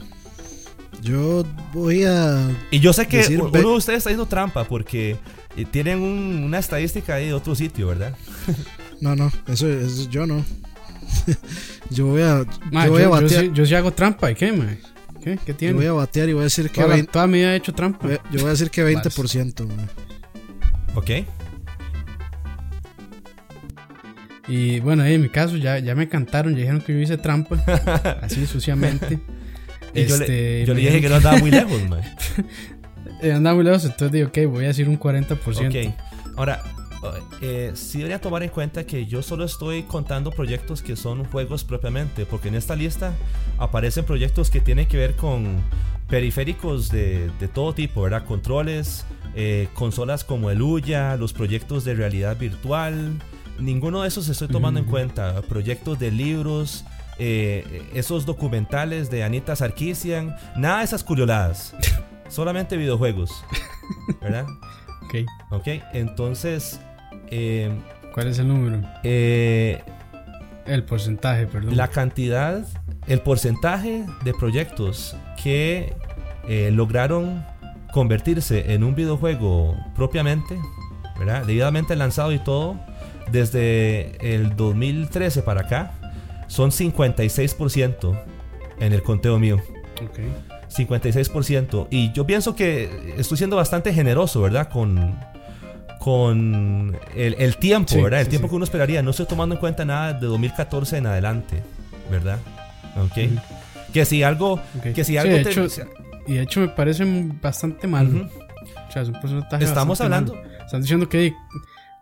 Yo voy a. Y yo sé que uno de ustedes está haciendo trampa porque eh, tienen una estadística ahí de otro sitio, ¿verdad? No, no, eso, es yo no. yo voy a, yo voy a batear. Yo sí, hago trampa, ¿y qué, man? ¿Qué? ¿Qué tiene? Yo voy a batear y voy a decir que. Toda, 20, toda mi vida he hecho trampa. Yo voy a decir que 20%, man. Ok. Y bueno, en mi caso ya, ya me cantaron, ya dijeron que yo hice trampa, así suciamente. y yo, le, este, dije que no andaba muy lejos, man. Eh, andaba muy lejos, entonces digo, ok, voy a decir un 40%. Ok. Ahora, eh, sí debería tomar en cuenta que yo solo estoy contando proyectos que son juegos propiamente, porque en esta lista aparecen proyectos que tienen que ver con periféricos de, todo tipo, ¿verdad? Controles, eh, consolas como el Uya, los proyectos de realidad virtual. Ninguno de esos estoy tomando en cuenta. Proyectos de libros, eh, esos documentales de Anita Sarkisian, nada de esas curioladas. Solamente videojuegos, ¿verdad? Ok. Ok, entonces eh, ¿Cuál es el número? Eh, el porcentaje, perdón. La cantidad, el porcentaje de proyectos que eh, lograron convertirse en un videojuego propiamente, ¿verdad? Debidamente lanzado y todo, desde el 2013 para acá, son 56% en el conteo mío. Ok 56%. Y yo pienso que estoy siendo bastante generoso, ¿verdad? Con, con el, tiempo, ¿verdad? El tiempo que uno esperaría. No estoy tomando en cuenta nada de 2014 en adelante, ¿verdad? Ok. Que si algo. Que si algo y de hecho me parece bastante mal. O sea, es un porcentaje. Estamos hablando. Están diciendo que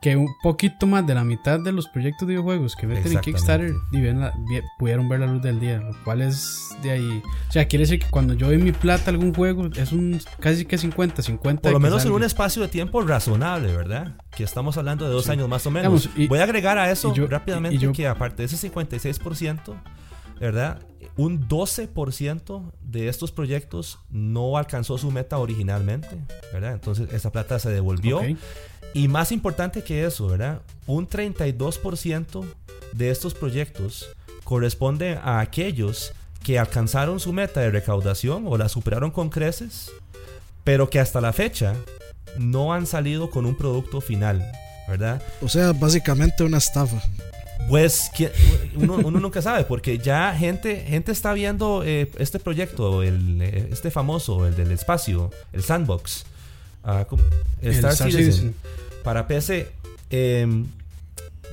que un poquito más de la mitad de los proyectos de videojuegos que meten en Kickstarter pudieron ver la luz del día, lo cual es de ahí. O sea, quiere decir que cuando yo doy mi plata a algún juego es un casi que 50, 50. Por lo menos en un espacio de tiempo razonable, ¿verdad? Que estamos hablando de dos años más o menos. Voy a agregar a eso rápidamente que aparte de ese 56%, ¿verdad? Un 12% de estos proyectos no alcanzó su meta originalmente, ¿verdad? Entonces esa plata se devolvió. Y más importante que eso, ¿verdad? Un 32% de estos proyectos corresponde a aquellos que alcanzaron su meta de recaudación o la superaron con creces, pero que hasta la fecha no han salido con un producto final, ¿verdad? O sea, básicamente una estafa. Pues uno, nunca sabe, porque ya gente, gente está viendo eh, este proyecto, el, eh, este famoso, el del espacio, el sandbox, uh, Star, Citizen. Para PC, em,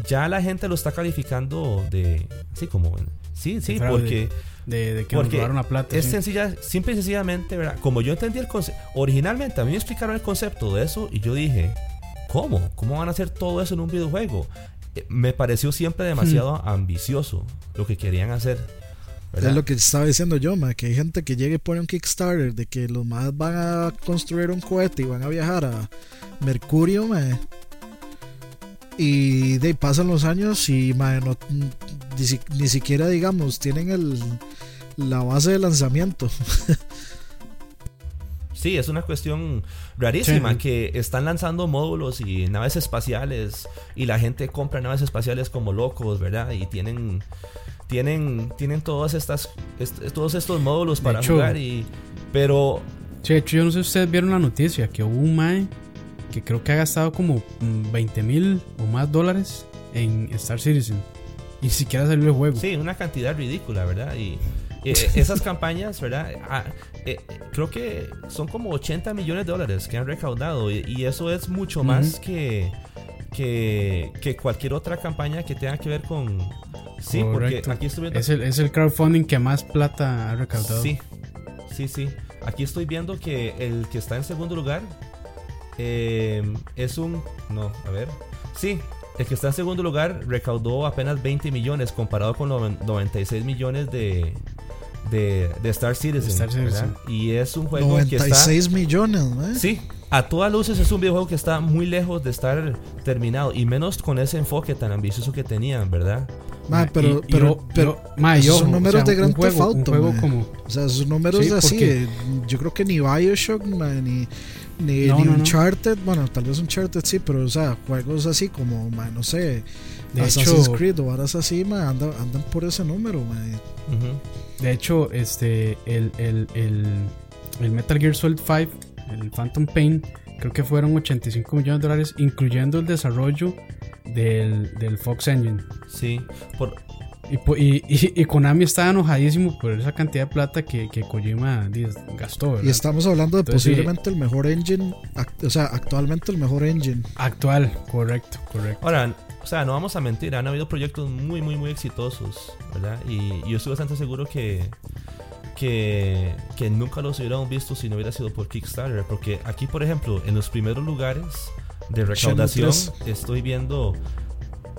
ya la gente lo está calificando de. Sí, como. Sí, sí, porque. De, que porque nos la plata. Es sencilla, simple y sencillamente, ¿verdad? Como yo entendí el concepto. Originalmente a mí me explicaron el concepto de eso y yo dije, ¿cómo? ¿Cómo van a hacer todo eso en un videojuego? Eh, me pareció siempre demasiado hmm. ambicioso lo que querían hacer. Es lo que estaba diciendo yo, ma, que hay gente que llega y pone un Kickstarter de que los más van a construir un cohete y van a viajar a Mercurio, ma, y de pasan los años y ma, no, ni, ni, siquiera, digamos, tienen el, la base de lanzamiento. Sí, es una cuestión rarísima que están lanzando módulos y naves espaciales y la gente compra naves espaciales como locos, ¿verdad? Y tienen tienen tienen todas estas todos estos módulos para jugar y pero sí, de hecho yo no sé si ustedes vieron la noticia que hubo un mae que creo que ha gastado como 20 mil o más dólares en Star Citizen y siquiera salió el juego. Sí, una cantidad ridícula, ¿verdad? Y eh, esas campañas, ¿verdad? Ah, eh, creo que son como 80 millones de dólares que han recaudado y, eso es mucho más que, que, cualquier otra campaña que tenga que ver con... Sí, porque aquí estoy viendo... Es el, es el crowdfunding que más plata ha recaudado. Sí, sí, sí. Aquí estoy viendo que el que está en segundo lugar eh, es un... No, a ver. Sí, el que está en segundo lugar recaudó apenas 20 millones comparado con los 96 millones de, de, Star Citizen. Y es un juego que está. 96 millones, ¿no? Sí, a todas luces es un videojuego que está muy lejos de estar terminado. Y menos con ese enfoque tan ambicioso que tenían, ¿verdad? Pero, pero, pero, son números de Grand Theft Auto. como... O sea, esos números así. yo creo que ni Bioshock, ni, ni, Uncharted. Bueno, tal vez Uncharted sí, pero, o sea, juegos así como, no sé, de Assassin's Creed o varas así, andan, andan por ese número, De hecho, este, el, el, el, Metal Gear Solid 5, el Phantom Pain, creo que fueron 85 millones de dólares, incluyendo el desarrollo del, del Fox Engine. Sí, por, y, y, Konami estaba enojadísimo por esa cantidad de plata que, que Kojima gastó. Y estamos hablando de posiblemente el mejor engine, o sea, actualmente el mejor engine. Actual, correcto, correcto. Ahora, o sea, no vamos a mentir, han habido proyectos muy, muy, muy exitosos, ¿verdad? Y, yo estoy bastante seguro que, que, que, nunca los hubiéramos visto si no hubiera sido por Kickstarter. Porque aquí, por ejemplo, en los primeros lugares de recaudación, estoy viendo.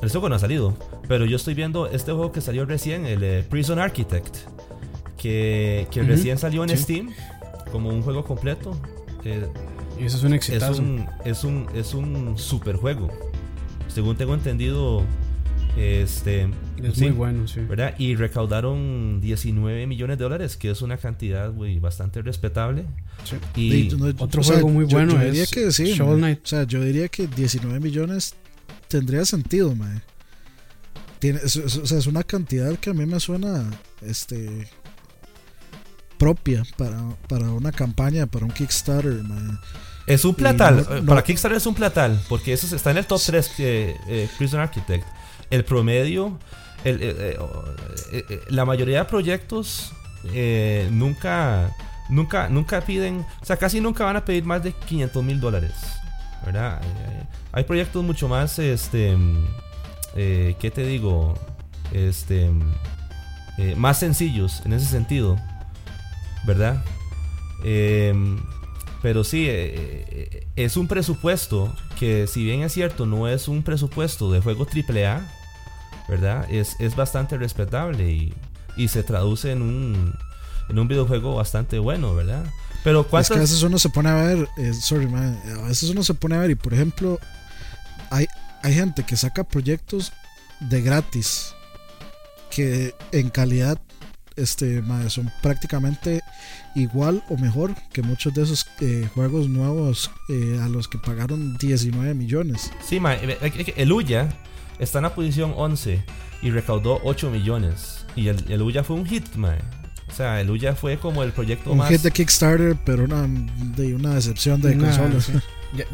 El juego no ha salido, pero yo estoy viendo este juego que salió recién, el eh, Prison Architect, que, que recién salió en Steam como un juego completo. Eh, y eso es un exitazo. Es un, es un, es un super juego según tengo entendido, este, es muy bueno, sí. ¿verdad? Y recaudaron 19 millones de dólares, que es una cantidad muy bastante respetable. Sí. Y otro juego muy bueno yo, diría que sí, Knight. O sea, yo diría que 19 millones tendría sentido, mae. Tiene, o sea, es una cantidad que a mí me suena este propia para, para una campaña, para un Kickstarter, mae. Es un platal. Eh, para Kickstarter es un platal. Porque eso está en el top 3 que eh, Prison Architect. El promedio. Eh, la mayoría de proyectos nunca. Nunca, nunca piden. O sea, casi nunca van a pedir más de 500 mil dólares. ¿Verdad? hay proyectos mucho más. Este. ¿Qué te digo? Este. más sencillos en ese sentido. ¿Verdad? Eh, pero sí, eh, eh, es un presupuesto que si bien es cierto, no es un presupuesto de juego AAA, ¿verdad? Es, es bastante respetable y, y, se traduce en un, en un videojuego bastante bueno, ¿verdad? Pero Es que a veces uno se pone a ver, eh, sorry, man, a veces uno se pone a ver y por ejemplo, hay, hay gente que saca proyectos de gratis que en calidad este, son prácticamente igual o mejor que muchos de esos eh, juegos nuevos eh, a los que pagaron 19 millones. Sí, eh, el Uya está en la posición 11 y recaudó 8 millones. Y el, el Uya fue un hit, O sea, el Uya fue como el proyecto un más. Un hit de Kickstarter, pero una, de una decepción de consolas.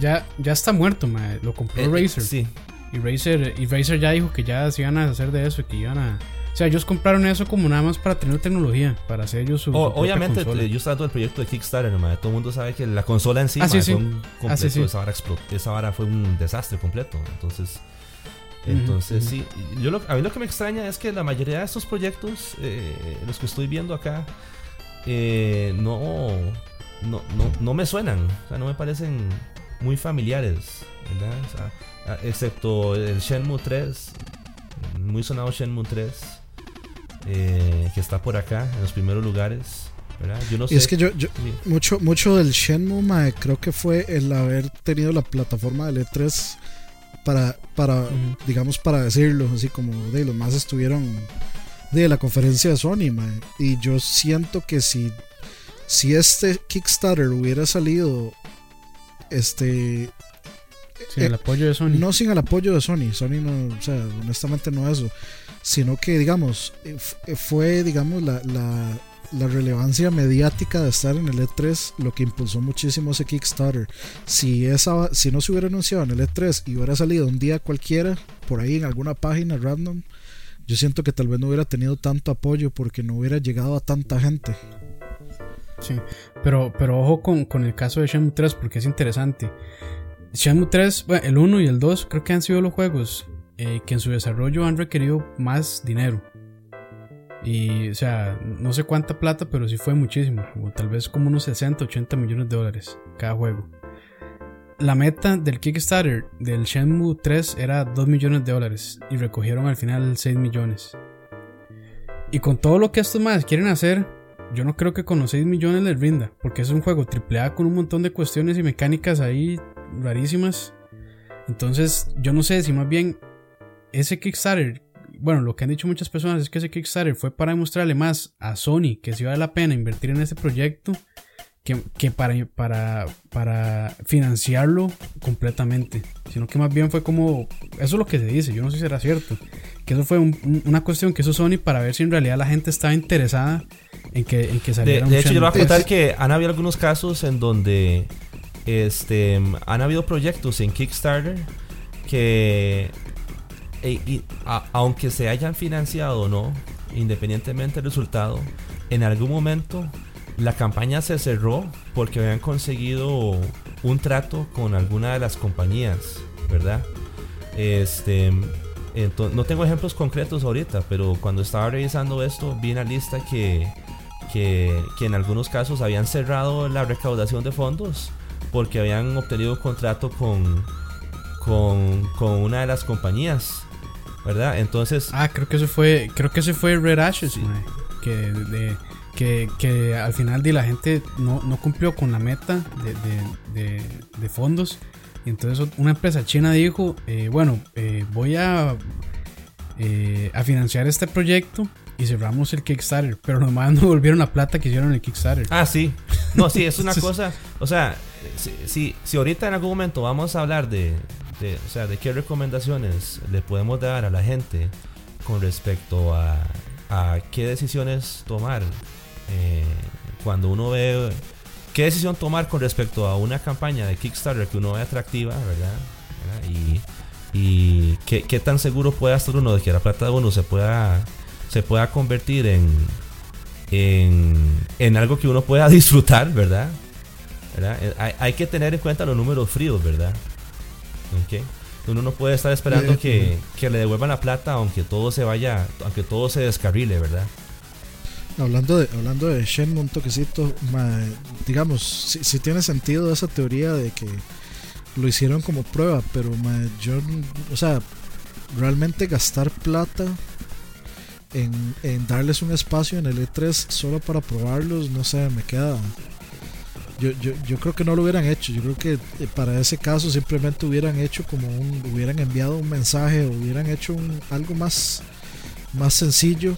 Ya, ya, está muerto, Lo compró Razer. Sí. Y Razer, y Razer ya dijo que ya se iban a hacer de eso y que iban a o sea, ellos compraron eso como nada más para tener tecnología, para hacer ellos su. obviamente, eh, yo estaba todo el proyecto de Kickstarter, todo el mundo sabe que la consola en sí, ah, fue un ah, completo, esa, vara explotó, esa vara fue un desastre completo. Entonces, entonces sí, yo lo, a mí lo que me extraña es que la mayoría de estos proyectos, eh, los que estoy viendo acá, eh, no, no, no, me suenan, o sea, no me parecen muy familiares, ¿verdad? O sea, excepto el Shenmue 3, muy sonado Shenmue 3. eh, que está por acá, en los primeros lugares. ¿verdad? Yo no sé. Y es que yo, mucho, mucho del Shenmue, creo que fue el haber tenido la plataforma de E3 para, para digamos, para decirlo, así como de los más estuvieron de la conferencia de Sony, y yo siento que si, si este Kickstarter hubiera salido, este... Sin el eh, apoyo de Sony. No sin el apoyo de Sony, Sony no, o sea, honestamente no eso, sino que, digamos, eh, eh, fue, digamos, la, la la relevancia mediática de estar en el E3 lo que impulsó muchísimo ese Kickstarter. Si, esa, si no se hubiera anunciado en el E3 y hubiera salido un día cualquiera, por ahí en alguna página random, yo siento que tal vez no hubiera tenido tanto apoyo porque no hubiera llegado a tanta gente. Sí, pero, pero ojo con, con el caso de Shenmue 3 porque es interesante. Shenmue 3, bueno, el 1 y el 2 creo que han sido los juegos eh, que en su desarrollo han requerido más dinero. Y, o sea, no sé cuánta plata, pero sí fue muchísimo. O tal vez como unos 60, 80 millones de dólares cada juego. La meta del Kickstarter del Shenmue 3 era 2 millones de dólares y recogieron al final 6 millones. Y con todo lo que estos más quieren hacer, yo no creo que con los 6 millones les rinda, porque es un juego AAA con un montón de cuestiones y mecánicas ahí rarísimas. Entonces, yo no sé si más bien ese Kickstarter bueno, lo que han dicho muchas personas es que ese Kickstarter fue para demostrarle más a Sony que si vale la pena invertir en ese proyecto que, para, para, para financiarlo completamente. Sino que más bien fue como, eso es lo que se dice, yo no sé si será cierto, que eso fue una cuestión que hizo Sony para ver si en realidad la gente estaba interesada en que, en que saliera de, de hecho, yo le voy a contar que han habido algunos casos en donde este, han habido proyectos en Kickstarter que e, y, aunque se hayan financiado o no, independientemente del resultado, en algún momento la campaña se cerró porque habían conseguido un trato con alguna de las compañías, ¿verdad? Este, no tengo ejemplos concretos ahorita, pero cuando estaba revisando esto vi una lista que, que, que en algunos casos habían cerrado la recaudación de fondos porque habían obtenido un contrato con, con, con una de las compañías ¿verdad? Entonces. Ah, creo que eso fue, creo que ese fue Red Ashes, que, que, que, al final de la gente no, no cumplió con la meta de, de, fondos. Y entonces una empresa china dijo, eh, bueno, eh, voy a, eh, a financiar este proyecto y cerramos el Kickstarter. Pero nomás no volvieron la plata que hicieron el Kickstarter. Ah, sí. No, sí, es una cosa. O sea, si, si ahorita en algún momento vamos a hablar de, o sea, de qué recomendaciones le podemos dar a la gente con respecto a, qué decisiones tomar eh, cuando uno ve qué decisión tomar con respecto a una campaña de Kickstarter que uno ve atractiva, ¿verdad? Y, qué, tan seguro puede estar uno de que la plata de uno se pueda, se pueda convertir en, en, en algo que uno pueda disfrutar, ¿verdad? Eh, hay, que tener en cuenta los números fríos, ¿verdad? Uno no puede estar esperando que, le devuelvan la plata aunque todo se vaya, aunque todo se descarrile, ¿verdad? Hablando de, hablando de Shenmue un toquecito, digamos, si, tiene sentido esa teoría de que lo hicieron como prueba, pero yo, o sea, realmente gastar plata en, en, darles un espacio en el E3 solo para probarlos, no sé, me queda yo, yo, yo creo que no lo hubieran hecho. Yo creo que eh, para ese caso simplemente hubieran hecho como un, hubieran enviado un mensaje, hubieran hecho un, algo más, más sencillo,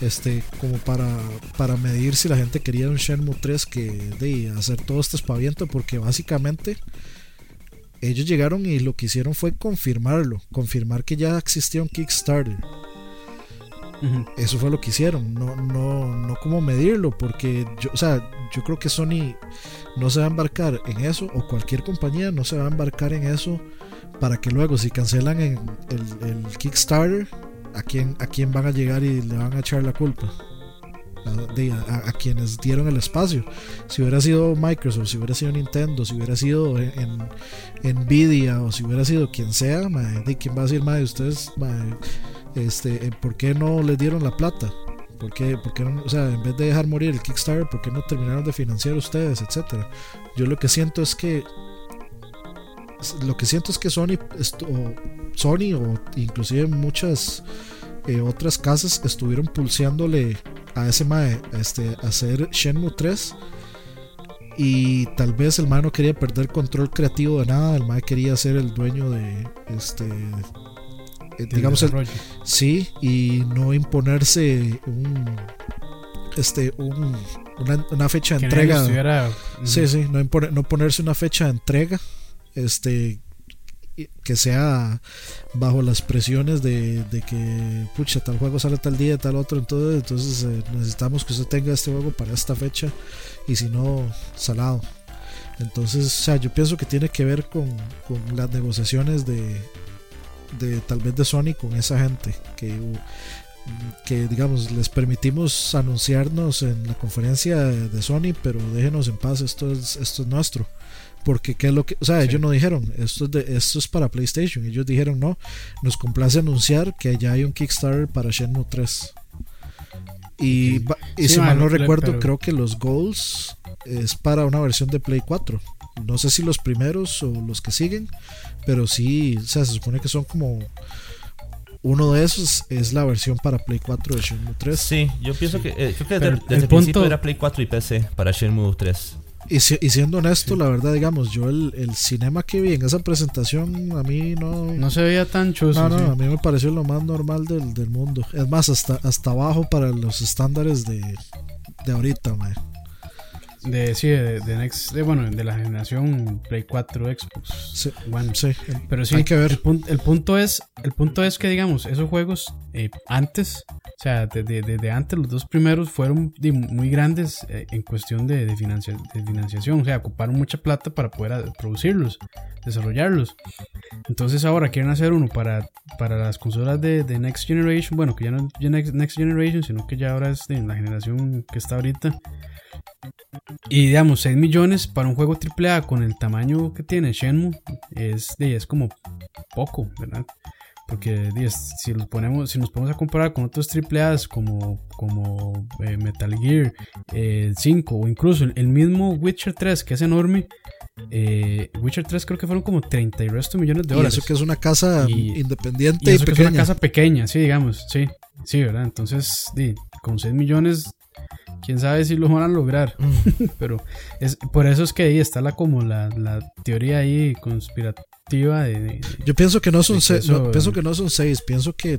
este, como para, para medir si la gente quería un Shenmue 3 que de hacer todo este espaviento, porque básicamente ellos llegaron y lo que hicieron fue confirmarlo, confirmar que ya existía un Kickstarter. Eso fue lo que hicieron, no, no, no como medirlo, porque yo, o sea, yo creo que Sony no se va a embarcar en eso, o cualquier compañía no se va a embarcar en eso, para que luego si cancelan el, el Kickstarter, ¿a quién, ¿a quién van a llegar y le van a echar la culpa? A, quienes dieron el espacio. Si hubiera sido Microsoft, si hubiera sido Nintendo, si hubiera sido en, Nvidia o si hubiera sido quien sea, ¿de quién va a decir, madre, ustedes, este, eh, ¿por qué no les dieron la plata? ¿Por qué, no, o sea, en vez de dejar morir el Kickstarter, ¿por qué no terminaron de financiar ustedes, etcétera? Yo lo que siento es que lo que siento es que Sony o Sony o inclusive muchas eh, otras casas estuvieron pulseándole a ese mae este, a hacer Shenmue 3 y tal vez el mae no quería perder control creativo de nada, el mae quería ser el dueño de este digamos el, sí y no imponerse un este un, una, fecha de entrega. sí sí no, no ponerse una fecha de entrega este que sea bajo las presiones de, que, pucha, tal juego sale tal día, tal otro, entonces, entonces eh, necesitamos que usted tenga este juego para esta fecha y si no, salado. Entonces, o sea, yo pienso que tiene que ver con, las negociaciones de, de tal vez de Sony con esa gente que que digamos les permitimos anunciarnos en la conferencia de Sony pero déjenos en paz esto es esto es nuestro porque qué es lo que, o sea, ellos no dijeron, esto es, de, esto es para PlayStation, ellos dijeron, no, nos complace anunciar que ya hay un Kickstarter para Shenmue 3. Y, si mal no recuerdo, creo que los goals es para una versión de Play 4. No sé si los primeros o los que siguen, pero sí, o sea, se supone que son como uno de esos es la versión para Play 4 de Shenmue 3. Sí, yo pienso que eh, creo que desde, el, principio era Play 4 y PC para Shenmue 3. Y, siendo honesto, la verdad, digamos, yo el, el, cinema que vi en esa presentación, a mí no. No se veía tan chuso. No, no, a mí me pareció lo más normal del, del mundo. Es más, hasta, hasta abajo para los estándares de, de ahorita, man. De, sí, de, Next, de, bueno, de la generación Play 4 Xbox. Sí, bueno, sí. Pero sí, hay que ver. El, punto es, el punto es que, digamos, esos juegos eh, antes, o sea, desde antes, los dos primeros fueron muy grandes eh, en cuestión de, de, financiación. O sea, ocuparon mucha plata para poder producirlos, desarrollarlos. Entonces ahora quieren hacer uno para, para las consolas de, Next Generation. Bueno, que ya no es Next Generation, sino que ya ahora es en la generación que está ahorita. Y digamos, 6 millones para un juego AAA con el tamaño que tiene Shenmue es, es como poco, ¿verdad? Porque si, los ponemos, si nos ponemos a comparar con otros AAA como, como eh, Metal Gear 5 eh, o incluso el, mismo Witcher 3 que es enorme, eh, Witcher 3 creo que fueron como 30 y resto millones de dólares. Y eso que es una casa independiente y, eso pequeña. es una casa pequeña, sí, digamos, sí, sí, ¿verdad? Entonces, con 6 millones quién sabe si lo van a lograr. Mm. Pero es por eso es que ahí está la como la, teoría ahí de, Yo pienso que no son seis, pienso que no son seis, pienso que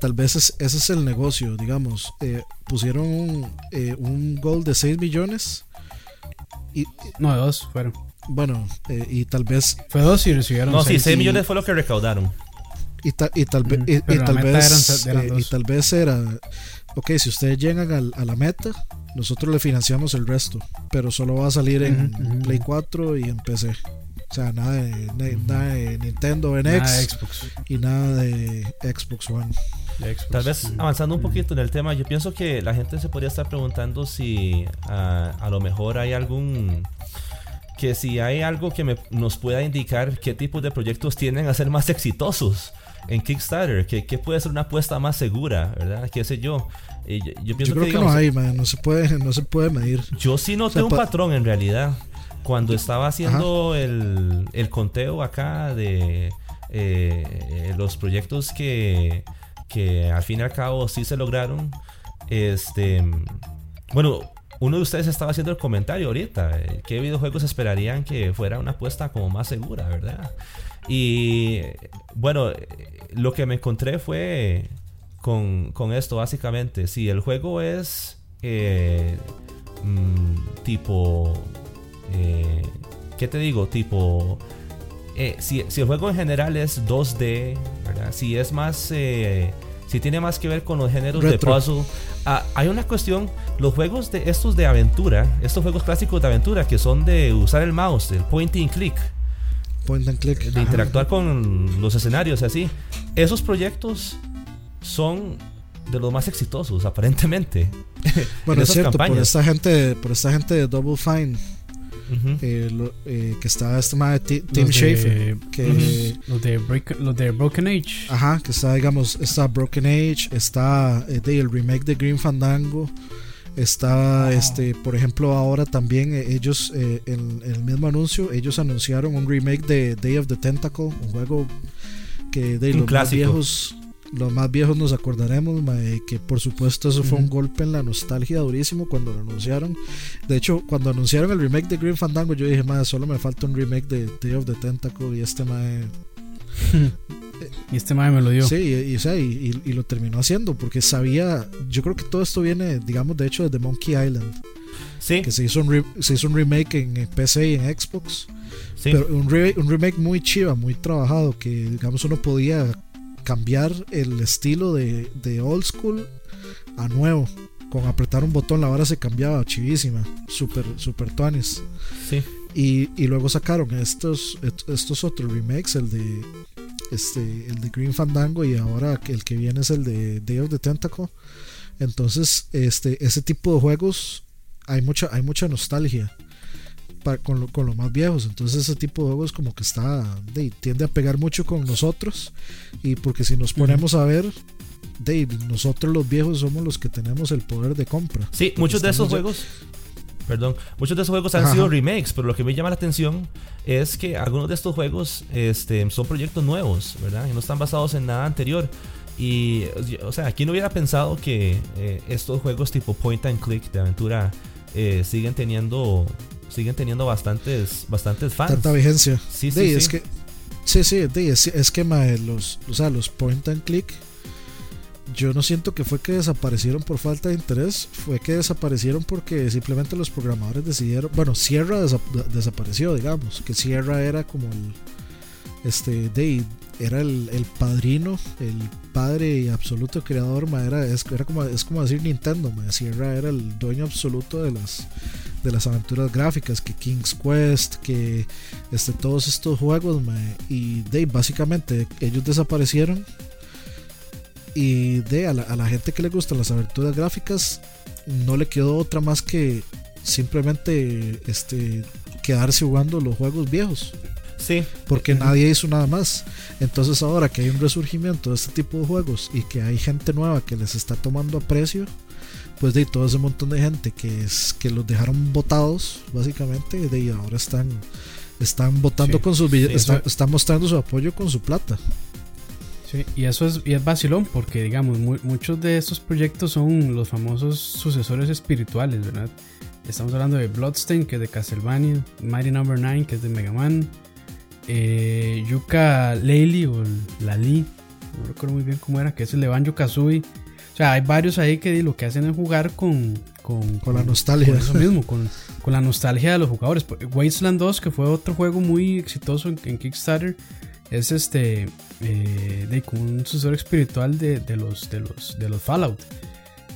tal vez ese es el negocio, digamos. Eh, pusieron un, eh, un gol de 6 millones. Y, no, de dos fueron. Bueno, eh, y tal vez. Fue dos y recibieron. No, sí, 6 millones fue lo que recaudaron. Y, tal, y tal, vez y, tal vez y tal vez era ok, si ustedes llegan a, la meta, nosotros le financiamos el resto, pero solo va a salir en Play 4 y en PC. O sea, nada de, Nintendo NX Xbox. y nada de Xbox One. Tal vez avanzando un poquito en el tema, yo pienso que la gente se podría estar preguntando si ah, a lo mejor hay algún que si hay algo que nos pueda indicar qué tipo de proyectos tienden a ser más exitosos en Kickstarter, que, puede ser una apuesta más segura, ¿verdad? ¿Qué sé yo? yo, creo que, no hay, no se puede, no se puede medir. Yo sí noté un patrón en realidad. Cuando estaba haciendo el, el, conteo acá de eh, los proyectos que, que al fin y al cabo sí se lograron, este, bueno, uno de ustedes estaba haciendo el comentario ahorita, eh, ¿qué videojuegos esperarían que fuera una apuesta como más segura, verdad? Y bueno, lo que me encontré fue con, esto básicamente. Si el juego es eh, mm, tipo... Eh, ¿Qué te digo? Tipo... Eh, si, el juego en general es 2D, Si es más... si tiene más que ver con los géneros de puzzle. Ah, hay una cuestión, los juegos de estos de aventura, estos juegos clásicos de aventura que son de usar el mouse, el point and click, point and click. De interactuar con los escenarios así. Esos proyectos son de los más exitosos, aparentemente. Bueno, es cierto, por esta gente, por esta gente de Double Fine. Eh, eh, que está este de Tim Schafer que los, de de Broken Age. Ajá que está digamos está Broken Age está eh, el remake de Green Fandango Está, este, por ejemplo, ahora también eh, ellos, en, el mismo anuncio, ellos anunciaron un remake de Day of the Tentacle, un juego que de los más viejos, los más viejos nos acordaremos que por supuesto eso fue un golpe en la nostalgia durísimo cuando lo anunciaron. De hecho, cuando anunciaron el remake de Green Fandango, yo dije, madre, solo me falta un remake de Day of the Tentacle y este mae... y este mae me lo dio. Sí, y, y, lo terminó haciendo porque sabía, yo creo que todo esto viene, digamos, de hecho, de Monkey Island. Sí. Que se hizo un, se hizo un remake en PC y en Xbox. Sí. Pero un, un remake muy chiva, muy trabajado, que digamos uno podía cambiar el estilo de, de old school a nuevo. Con apretar un botón la vara se cambiaba, chivísima, super, super tuanis. Sí. Y, y, luego sacaron estos, estos otros remakes, el de este, el de Green Fandango y ahora el que viene es el de Day of the Tentacle. Entonces, este, ese tipo de juegos hay mucha, hay mucha nostalgia con, lo, con los más viejos. Entonces ese tipo de juegos como que está, tiende a pegar mucho con nosotros. Y porque si nos ponemos a ver, Dave, nosotros los viejos somos los que tenemos el poder de compra. Sí, muchos de esos juegos... Perdón, muchos de esos juegos han sido remakes, pero lo que me llama la atención es que algunos de estos juegos este, son proyectos nuevos, ¿verdad? Y no están basados en nada anterior. Y, o sea, ¿quién hubiera pensado que eh, estos juegos tipo point and click de aventura eh, siguen teniendo siguen teniendo bastantes, bastantes fans. Tanta vigencia. Sí, sí, Es que, sí, sí, es, que los, o sea, los point and click, yo no siento que fue que desaparecieron por falta de interés, fue que desaparecieron porque simplemente los programadores decidieron, bueno, Sierra desapareció, digamos, que Sierra era como el, este, de, era el, el, padrino, el padre y absoluto creador, era, es, era como, es como decir Nintendo, Sierra era el dueño absoluto de las de las aventuras gráficas, que King's Quest, que este, todos estos juegos, y de básicamente ellos desaparecieron. Y de a la, gente que le gustan las aventuras gráficas, no le quedó otra más que simplemente este, quedarse jugando los juegos viejos. Sí. Porque nadie hizo nada más. Entonces ahora que hay un resurgimiento de este tipo de juegos y que hay gente nueva que les está tomando aprecio, pues de todo ese montón de gente que es que los dejaron votados básicamente de ahora están están votando con sus billetes están, mostrando su apoyo con su plata. Sí, y eso es y es vacilón porque digamos muchos de estos proyectos son los famosos sucesores espirituales verdad estamos hablando de Bloodstain que es de Castlevania Mighty Number no. 9 que es de Mega Man eh, Yuka Leili o Lali no recuerdo muy bien cómo era que es el de Banjo Kazooie o sea, hay varios ahí que lo que hacen es jugar con, con, con la nostalgia. Con eso mismo, con, con, la nostalgia de los jugadores. Wasteland 2, que fue otro juego muy exitoso en, Kickstarter, es este eh, de, como un sucesor espiritual de, de, los, de, los, de los Fallout.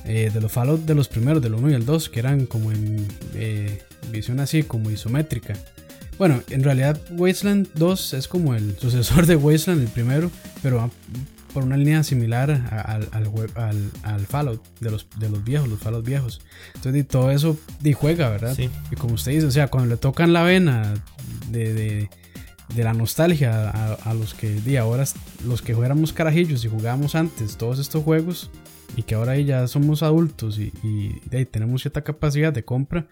Eh, de los Fallout de los primeros, del 1 y el 2, que eran como en eh, visión así, como isométrica. Bueno, en realidad Wasteland 2 es como el sucesor de Wasteland, el primero, pero por una línea similar al, al, al, Fallout de los, de los viejos, los Fallout viejos. Entonces, y todo eso y juega, ¿verdad? Y como usted dice, o sea, cuando le tocan la vena de, de, de la nostalgia a, los que, de ahora, los que fuéramos carajillos y jugábamos antes todos estos juegos y que ahora ya somos adultos y, y de, tenemos cierta capacidad de compra,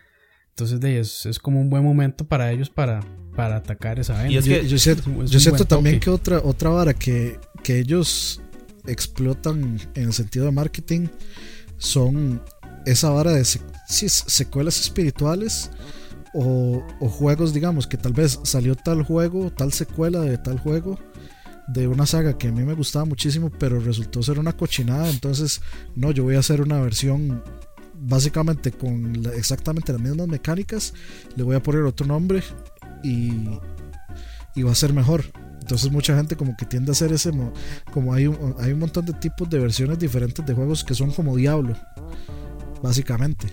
entonces de, es, es como un buen momento para ellos para, para atacar esa vena. Y es que yo, siento, también que otra, otra vara que, que ellos explotan en el sentido de marketing son esa vara de secuelas espirituales o, juegos, digamos, que tal vez salió tal juego, tal secuela de tal juego de una saga que a mí me gustaba muchísimo, pero resultó ser una cochinada. Entonces, no, yo voy a hacer una versión básicamente con exactamente las mismas mecánicas. Le voy a poner otro nombre y, y va a ser mejor. Entonces mucha gente como que tiende a hacer ese como hay un, hay un montón de tipos de versiones diferentes de juegos que son como Diablo, básicamente.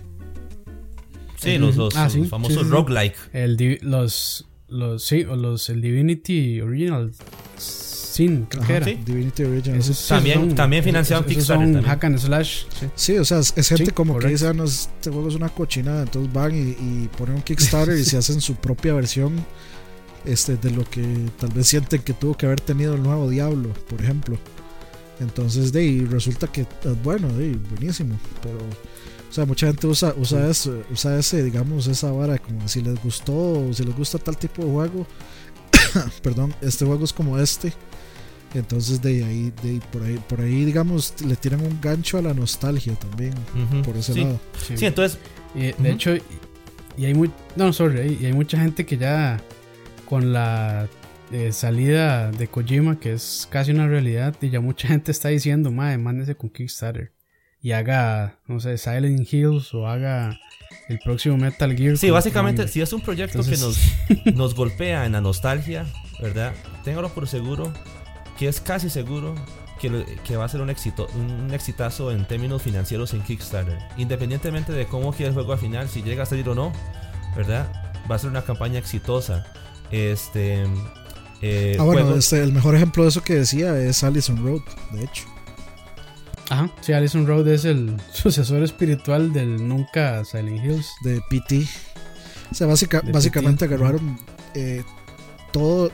Sí, los, los, ah, famosos roguelike. El, los, los, sí, o los, el Divinity Original Sin, creo que era. Divinity Original. también, también financiado en Kickstarter. Son hack and slash. Sí. o sea, es, gente como que dice, ah, este juego es una cochinada, entonces van y, y ponen un Kickstarter y se hacen su propia versión este, de lo que tal vez sienten que tuvo que haber tenido el nuevo Diablo, por ejemplo. Entonces, de ahí resulta que es bueno, de buenísimo, pero o sea, mucha gente usa, usa eso, usa ese, digamos, esa vara, como si les gustó, si les gusta tal tipo de juego, perdón, este juego es como este, Entonces de ahí, de por ahí, por ahí, digamos, le tiran un gancho a la nostalgia también, por ese lado. Sí, entonces. de hecho, y hay muy. No, sorry, y hay mucha gente que ya con la eh, salida de Kojima, que es casi una realidad, y ya mucha gente está diciendo, madre, mándese con Kickstarter. Y haga, no sé, Silent Hills o haga el próximo Metal Gear. Sí, básicamente, si es un proyecto que nos, nos golpea en la nostalgia, ¿verdad? Téngalo por seguro, que es casi seguro que, que, va a ser un, éxito, un exitazo en términos financieros en Kickstarter. Independientemente de cómo quede el juego al final, si llega a salir o no, ¿verdad? Va a ser una campaña exitosa. Este. Eh, ah, bueno, este, el mejor ejemplo de eso que decía es Allison Road, de hecho. Ajá, sí, Allison Road es el sucesor espiritual del nunca Silent Hills. De PT. O sea, básicamente agarraron eh, todo,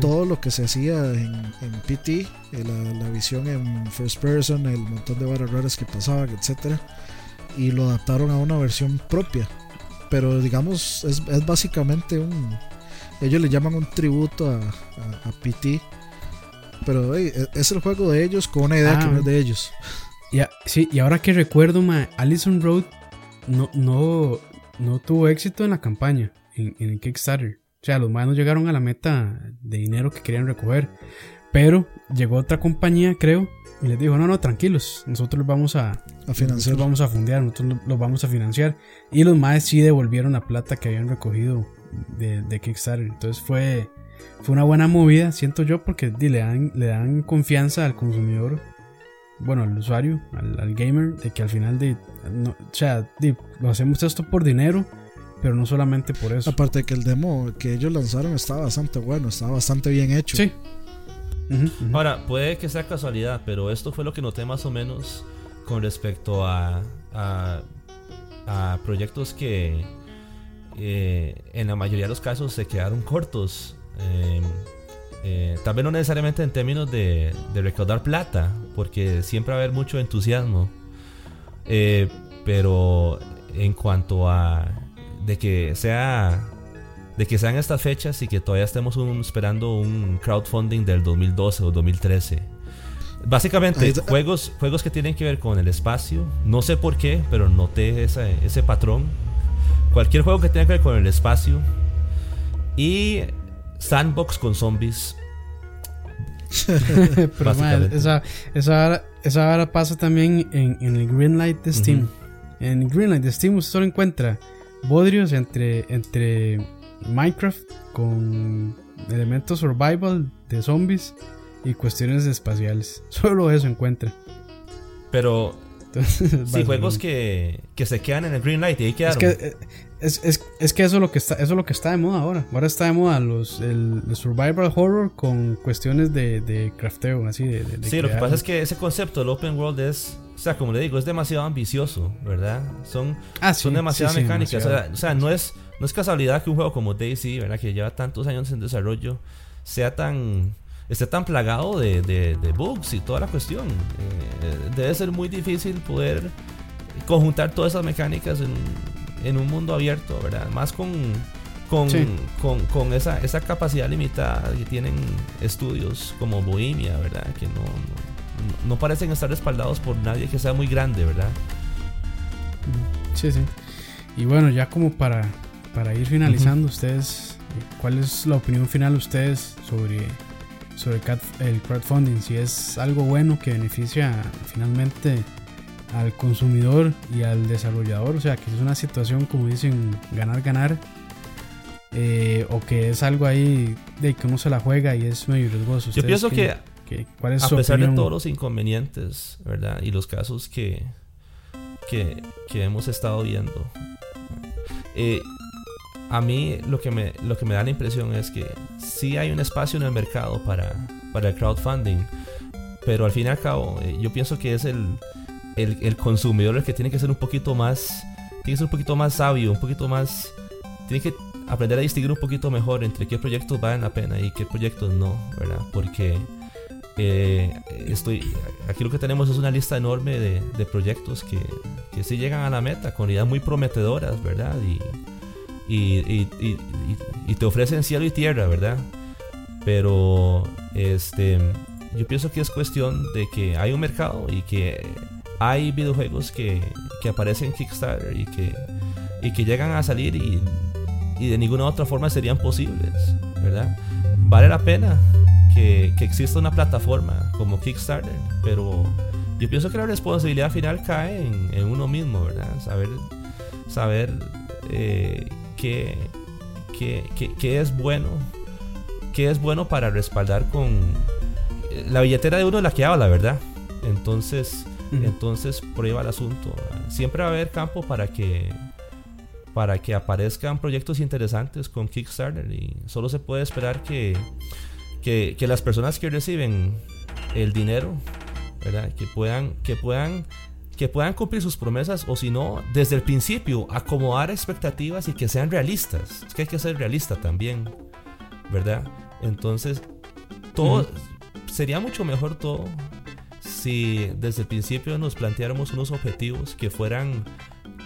todo lo que se hacía en, en PT, eh, la, la, visión en first person, el montón de barras raras que pasaban, etcétera, y lo adaptaron a una versión propia. Pero digamos, es, es básicamente un. Ellos le llaman un tributo a, a, PT. Pero e, es el juego de ellos con una idea que no es de ah. ellos. Ya, sí, y ahora que recuerdo, ma, Allison Road no, no, no tuvo éxito en la campaña, en, en el Kickstarter. O sea, los más no llegaron a la meta de dinero que querían recoger. Pero llegó otra compañía, creo, y les dijo, no, no, tranquilos, nosotros los vamos a, a financiar. vamos a fundear, nosotros los vamos a financiar. Y los más sí devolvieron la plata que habían recogido de, de Kickstarter. Entonces fue, fue una buena movida, siento yo, porque le, dan, le dan confianza al consumidor, bueno, al usuario, al, gamer, de que al final de, o sea, lo hacemos esto por dinero pero no solamente por eso. Aparte de que el demo que ellos lanzaron estaba bastante bueno, estaba bastante bien hecho. Sí. Ahora, puede que sea casualidad, pero esto fue lo que noté más o menos con respecto a, a, proyectos que eh, en la mayoría de los casos se quedaron cortos. Eh, eh, tal vez no necesariamente en términos de, de, recaudar plata, porque siempre va a haber mucho entusiasmo. pero en cuanto a de que sea de que sean estas fechas y que todavía estemos esperando un crowdfunding del 2012 o 2013. Básicamente, juegos, juegos que tienen que ver con el espacio. No sé por qué, pero noté ese, ese patrón. Cualquier juego que tenga que ver con el espacio. Y sandbox con zombies. pero esa, esa, esa pasa también en, en el Greenlight de Steam. En Greenlight de Steam usted solo encuentra bodrios entre, entre Minecraft con elementos survival de zombies y cuestiones espaciales. Solo eso encuentra. Pero sí, juegos que, que, se quedan en el green light y ahí quedaron. Es que, eh, es, es, es que eso es lo que está eso es lo que está de moda ahora. Ahora está de moda los el, survival horror con cuestiones de, de crafteo así de, Sí, lo que pasa es que ese concepto del open world es o sea, como le digo, es demasiado ambicioso, ¿verdad? Son, ah, son demasiadas mecánicas. O, sea, no es, no es casualidad que un juego como Daisy, ¿verdad? Que lleva tantos años en desarrollo, sea tan esté tan plagado de, de, bugs y toda la cuestión. Eh, debe ser muy difícil poder conjuntar todas esas mecánicas en, en un mundo abierto, ¿verdad? Más con, con, con, con esa, esa, capacidad limitada que tienen estudios como Bohemia, ¿verdad? Que no, no parecen estar respaldados por nadie que sea muy grande, ¿verdad? Sí, sí. Y bueno, ya como para, para ir finalizando, ustedes, ¿cuál es la opinión final de ustedes sobre, sobre el crowdfunding? Si es algo bueno que beneficia finalmente al consumidor y al desarrollador, o sea, que es una situación, como dicen, ganar-ganar, eh, o que es algo ahí de que uno se la juega y es medio riesgoso. Yo pienso que a pesar de todos los inconvenientes, ¿verdad? Y los casos que, que, hemos estado viendo. Eh, a mí lo que, me, lo que me da la impresión es que sí hay un espacio en el mercado para, para el crowdfunding, pero al fin y al cabo eh, yo pienso que es el, el, consumidor el que tiene que ser un poquito más, tiene que ser un poquito más sabio, un poquito más, tiene que aprender a distinguir un poquito mejor entre qué proyectos valen la pena y qué proyectos no, ¿verdad? Porque eh, estoy, aquí lo que tenemos es una lista enorme de, proyectos que, que sí llegan a la meta con ideas muy prometedoras, ¿verdad? Y, y, y, te ofrecen cielo y tierra, ¿verdad? Pero este yo pienso que es cuestión de que hay un mercado y que hay videojuegos que, que aparecen en Kickstarter y que, y que llegan a salir y, y de ninguna otra forma serían posibles, ¿verdad? Vale la pena que, que exista una plataforma como Kickstarter, pero yo pienso que la responsabilidad final cae en, en uno mismo, ¿verdad? Saber, saber eh, qué, qué, qué, es bueno, qué es bueno para respaldar con la billetera de uno es la que habla, ¿verdad? Entonces, entonces prueba el asunto. Siempre va a haber campo para que para que aparezcan proyectos interesantes con Kickstarter y solo se puede esperar que, que, que las personas que reciben el dinero ¿verdad? Que puedan, que puedan, que puedan cumplir sus promesas o si no, desde el principio acomodar expectativas y que sean realistas. Es que hay que ser realista también, ¿verdad? Entonces, todo sería mucho mejor todo si desde el principio nos planteáramos unos objetivos que fueran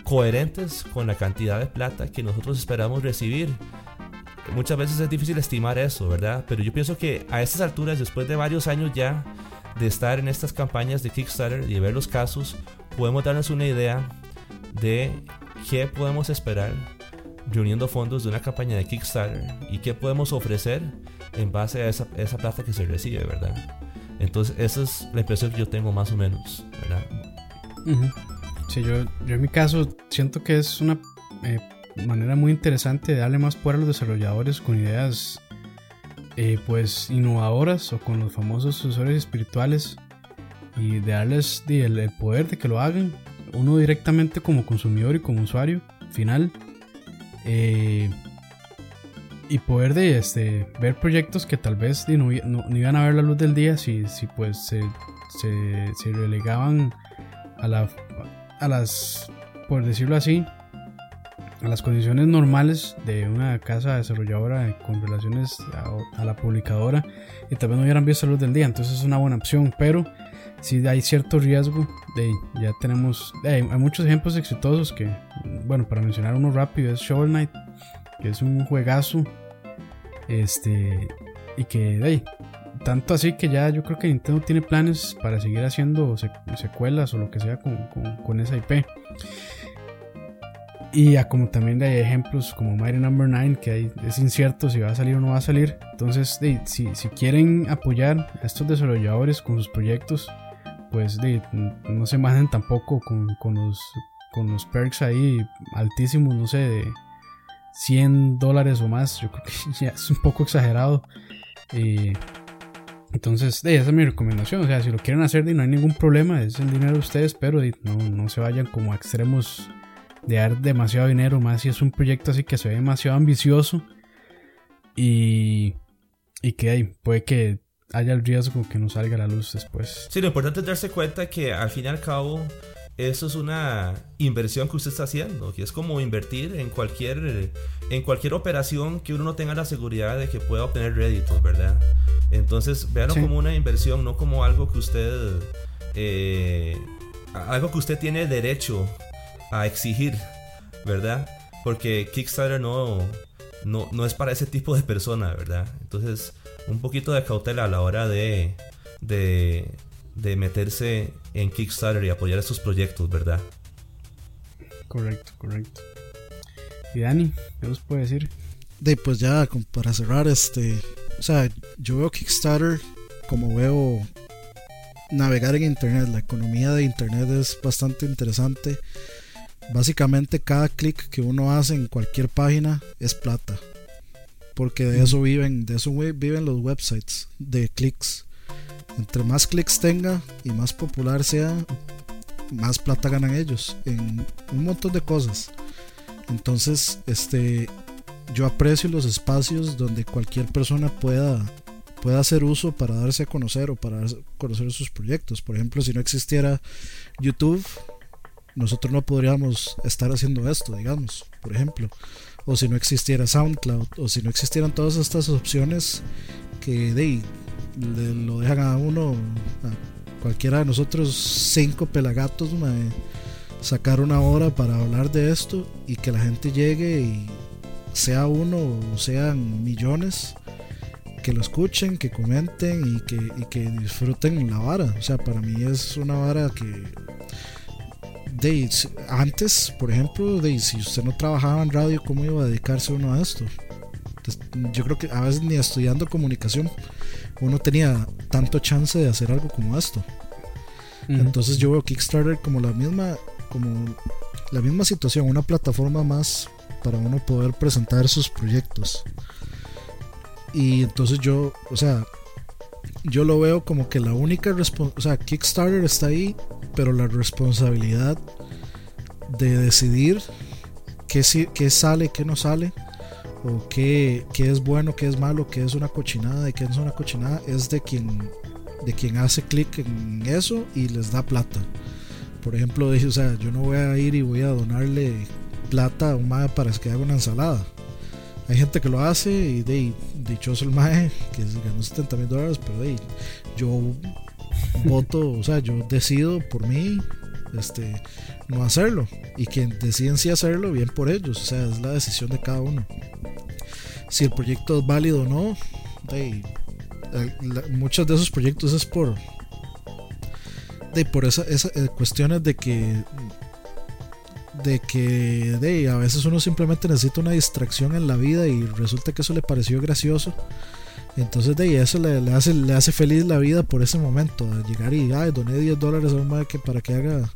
coherentes con la cantidad de plata que nosotros esperamos recibir. Muchas veces es difícil estimar eso, ¿verdad? Pero yo pienso que a estas alturas, después de varios años ya de estar en estas campañas de Kickstarter y ver los casos, podemos darnos una idea de qué podemos esperar reuniendo fondos de una campaña de Kickstarter y qué podemos ofrecer en base a esa, esa plata que se recibe, ¿verdad? Entonces, esa es la impresión que yo tengo más o menos, ¿verdad? Sí, yo, yo en mi caso siento que es una eh, manera muy interesante de darle más poder a los desarrolladores con ideas eh, pues innovadoras o con los famosos sucesores espirituales y de darles el, poder de que lo hagan uno directamente como consumidor y como usuario final eh, y poder de este, ver proyectos que tal vez no, iban a ver la luz del día si, pues se, relegaban a, la, a las por decirlo así a las condiciones normales de una casa desarrolladora con relaciones a, la publicadora y tal vez no hubieran visto luz del día, entonces es una buena opción, pero si hay cierto riesgo, de, ya tenemos, hay muchos ejemplos exitosos que, bueno, para mencionar uno rápido es Shovel Knight, que es un juegazo, este, y que, de, tanto así que ya yo creo que Nintendo tiene planes para seguir haciendo secuelas o lo que sea con, con, con esa IP. Y como también hay ejemplos como Mighty Number no. 9, que es incierto si va a salir o no va a salir. Entonces, si, si, quieren apoyar a estos desarrolladores con sus proyectos, pues no se manejen tampoco con, con, los, con los perks ahí altísimos, no sé, de 100 dólares o más. Yo creo que ya es un poco exagerado. entonces, esa es mi recomendación. O sea, si lo quieren hacer, no hay ningún problema. Es el dinero de ustedes, pero no, no se vayan como a extremos de dar demasiado dinero, más si es un proyecto así que se ve demasiado ambicioso y, y que hay, puede que haya el riesgo que no salga a la luz después. Sí, lo importante es darse cuenta que al fin y al cabo eso es una inversión que usted está haciendo, que es como invertir en cualquier, en cualquier operación que uno no tenga la seguridad de que pueda obtener réditos, ¿verdad? Entonces, véanlo como una inversión, no como algo que usted, eh, algo que usted tiene derecho a exigir, ¿verdad? Porque Kickstarter no, no, es para ese tipo de persona, ¿verdad? Entonces, un poquito de cautela a la hora de, de, de meterse en Kickstarter y apoyar estos proyectos, ¿verdad? Correcto, correcto. ¿Y Dani? ¿Qué nos puede decir? De pues ya, para cerrar, este. O sea, yo veo Kickstarter como veo navegar en internet. La economía de internet es bastante interesante. Básicamente cada clic que uno hace en cualquier página es plata. Porque de eso viven, de eso viven los websites, de clics. Entre más clics tenga y más popular sea, más plata ganan ellos en un montón de cosas. Entonces, este yo aprecio los espacios donde cualquier persona pueda pueda hacer uso para darse a conocer o para conocer sus proyectos. Por ejemplo, si no existiera YouTube, nosotros no podríamos estar haciendo esto, digamos, por ejemplo. O si no existiera SoundCloud, o si no existieran todas estas opciones que de, lo dejan a uno, a cualquiera de nosotros, cinco pelagatos, sacar una hora para hablar de esto y que la gente llegue y sea uno o sean millones, que lo escuchen, que comenten y que, y que disfruten la vara. O sea, para mí es una vara que de, antes, por ejemplo, de, si usted no trabajaba en radio, ¿cómo iba a dedicarse uno a esto? yo creo que a veces ni estudiando comunicación uno tenía tanto chance de hacer algo como esto. Entonces yo veo Kickstarter como la misma, como la misma situación, una plataforma más para uno poder presentar sus proyectos. Y entonces yo, o sea, yo lo veo como que la única responsabilidad, o sea, Kickstarter está ahí, pero la responsabilidad de decidir qué, qué sale, qué no sale, o qué, qué, es bueno, qué es malo, qué es una cochinada y qué es una cochinada, es de quien, de quien hace clic en eso y les da plata. Por ejemplo, o sea, yo no voy a ir y voy a donarle plata a un mae para que haga una ensalada. Hay gente que lo hace y de dichoso el mae que ganó 70 mil dólares, pero de, yo voto, o sea, yo decido por mí este, no hacerlo. Y quien deciden si hacerlo, bien por ellos. O sea, es la decisión de cada uno. Si el proyecto es válido o no, muchos de esos proyectos es por, de, por esas esa, eh, cuestiones de que de que de, a veces uno simplemente necesita una distracción en la vida y resulta que eso le pareció gracioso entonces de eso le, hace, le hace feliz la vida por ese momento. De llegar y ay, doné 10 dólares a un que para que haga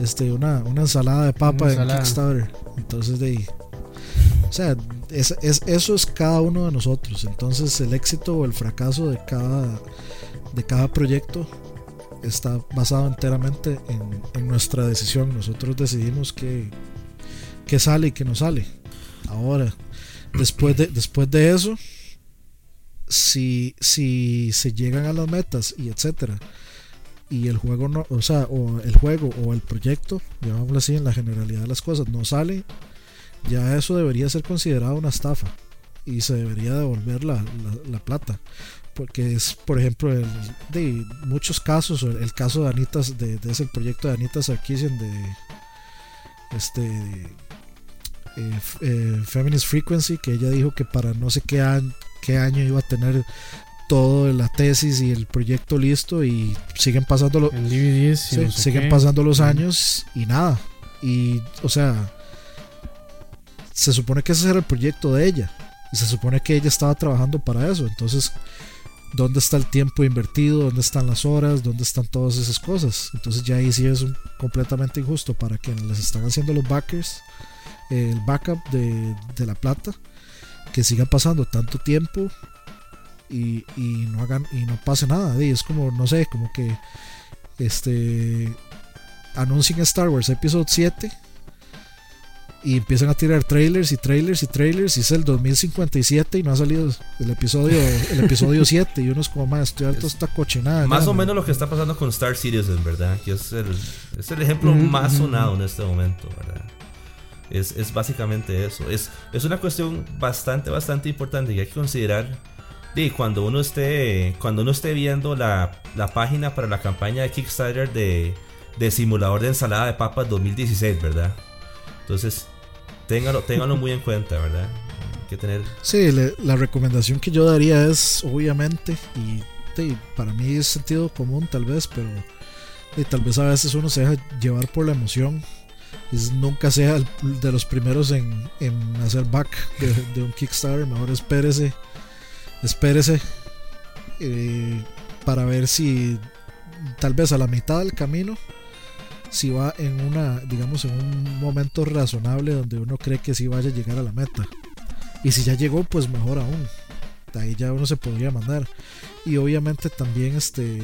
este, una, una ensalada de papa en Kickstarter. Entonces de ahí. O sea, es, es, eso es cada uno de nosotros. Entonces el éxito o el fracaso de cada, de cada proyecto está basado enteramente en, en nuestra decisión. Nosotros decidimos qué, qué sale y qué no sale. Ahora, después de, después de eso si, si se llegan a las metas y etcétera y el juego no, o sea, o el juego o el proyecto, llamámoslo así en la generalidad de las cosas, no sale, ya eso debería ser considerado una estafa y se debería devolver la, la, plata. Porque es, por ejemplo, el, de muchos casos, el, caso de Anita, de, de, ese proyecto de Anita Sarkeesian de este eh, eh, Feminist Frequency, que ella dijo que para no sé qué año, qué año iba a tener todo la tesis y el proyecto listo y siguen pasando los siguen pasando los años y nada. Y o sea se supone que ese era el proyecto de ella y se supone que ella estaba trabajando para eso. Entonces dónde está el tiempo invertido dónde están las horas dónde están todas esas cosas entonces ya ahí sí es completamente injusto para quienes les están haciendo los backers el backup de, de la plata que siga pasando tanto tiempo y, y, no hagan y no pase nada. Y es como, no sé, como que este anuncien Star Wars Episode 7 y empiezan a tirar trailers y trailers y trailers y es el 2057 y no ha salido el episodio el episodio 7 y uno es como más estoy harto esta cochinada más o menos lo que está pasando con Star Citizen verdad que es el, es el ejemplo más sonado en este momento verdad es, básicamente eso. Es, es una cuestión bastante, bastante importante y hay que considerar de cuando uno esté cuando uno esté viendo la, la página para la campaña de Kickstarter de, de, simulador de ensalada de papas 2016, ¿verdad? Entonces, téngalo, téngalo muy en cuenta, ¿verdad? Hay que tener... Sí, la recomendación que yo daría es, obviamente, y para mí es sentido común tal vez, pero tal vez a veces uno se deja llevar por la emoción nunca sea de los primeros en, hacer back de, un Kickstarter. Mejor espérese, espérese eh, para ver si tal vez a la mitad del camino, si va en una, digamos, en un momento razonable donde uno cree que sí vaya a llegar a la meta. Y si ya llegó, pues mejor aún. Ahí ya uno se podría mandar. Y obviamente también este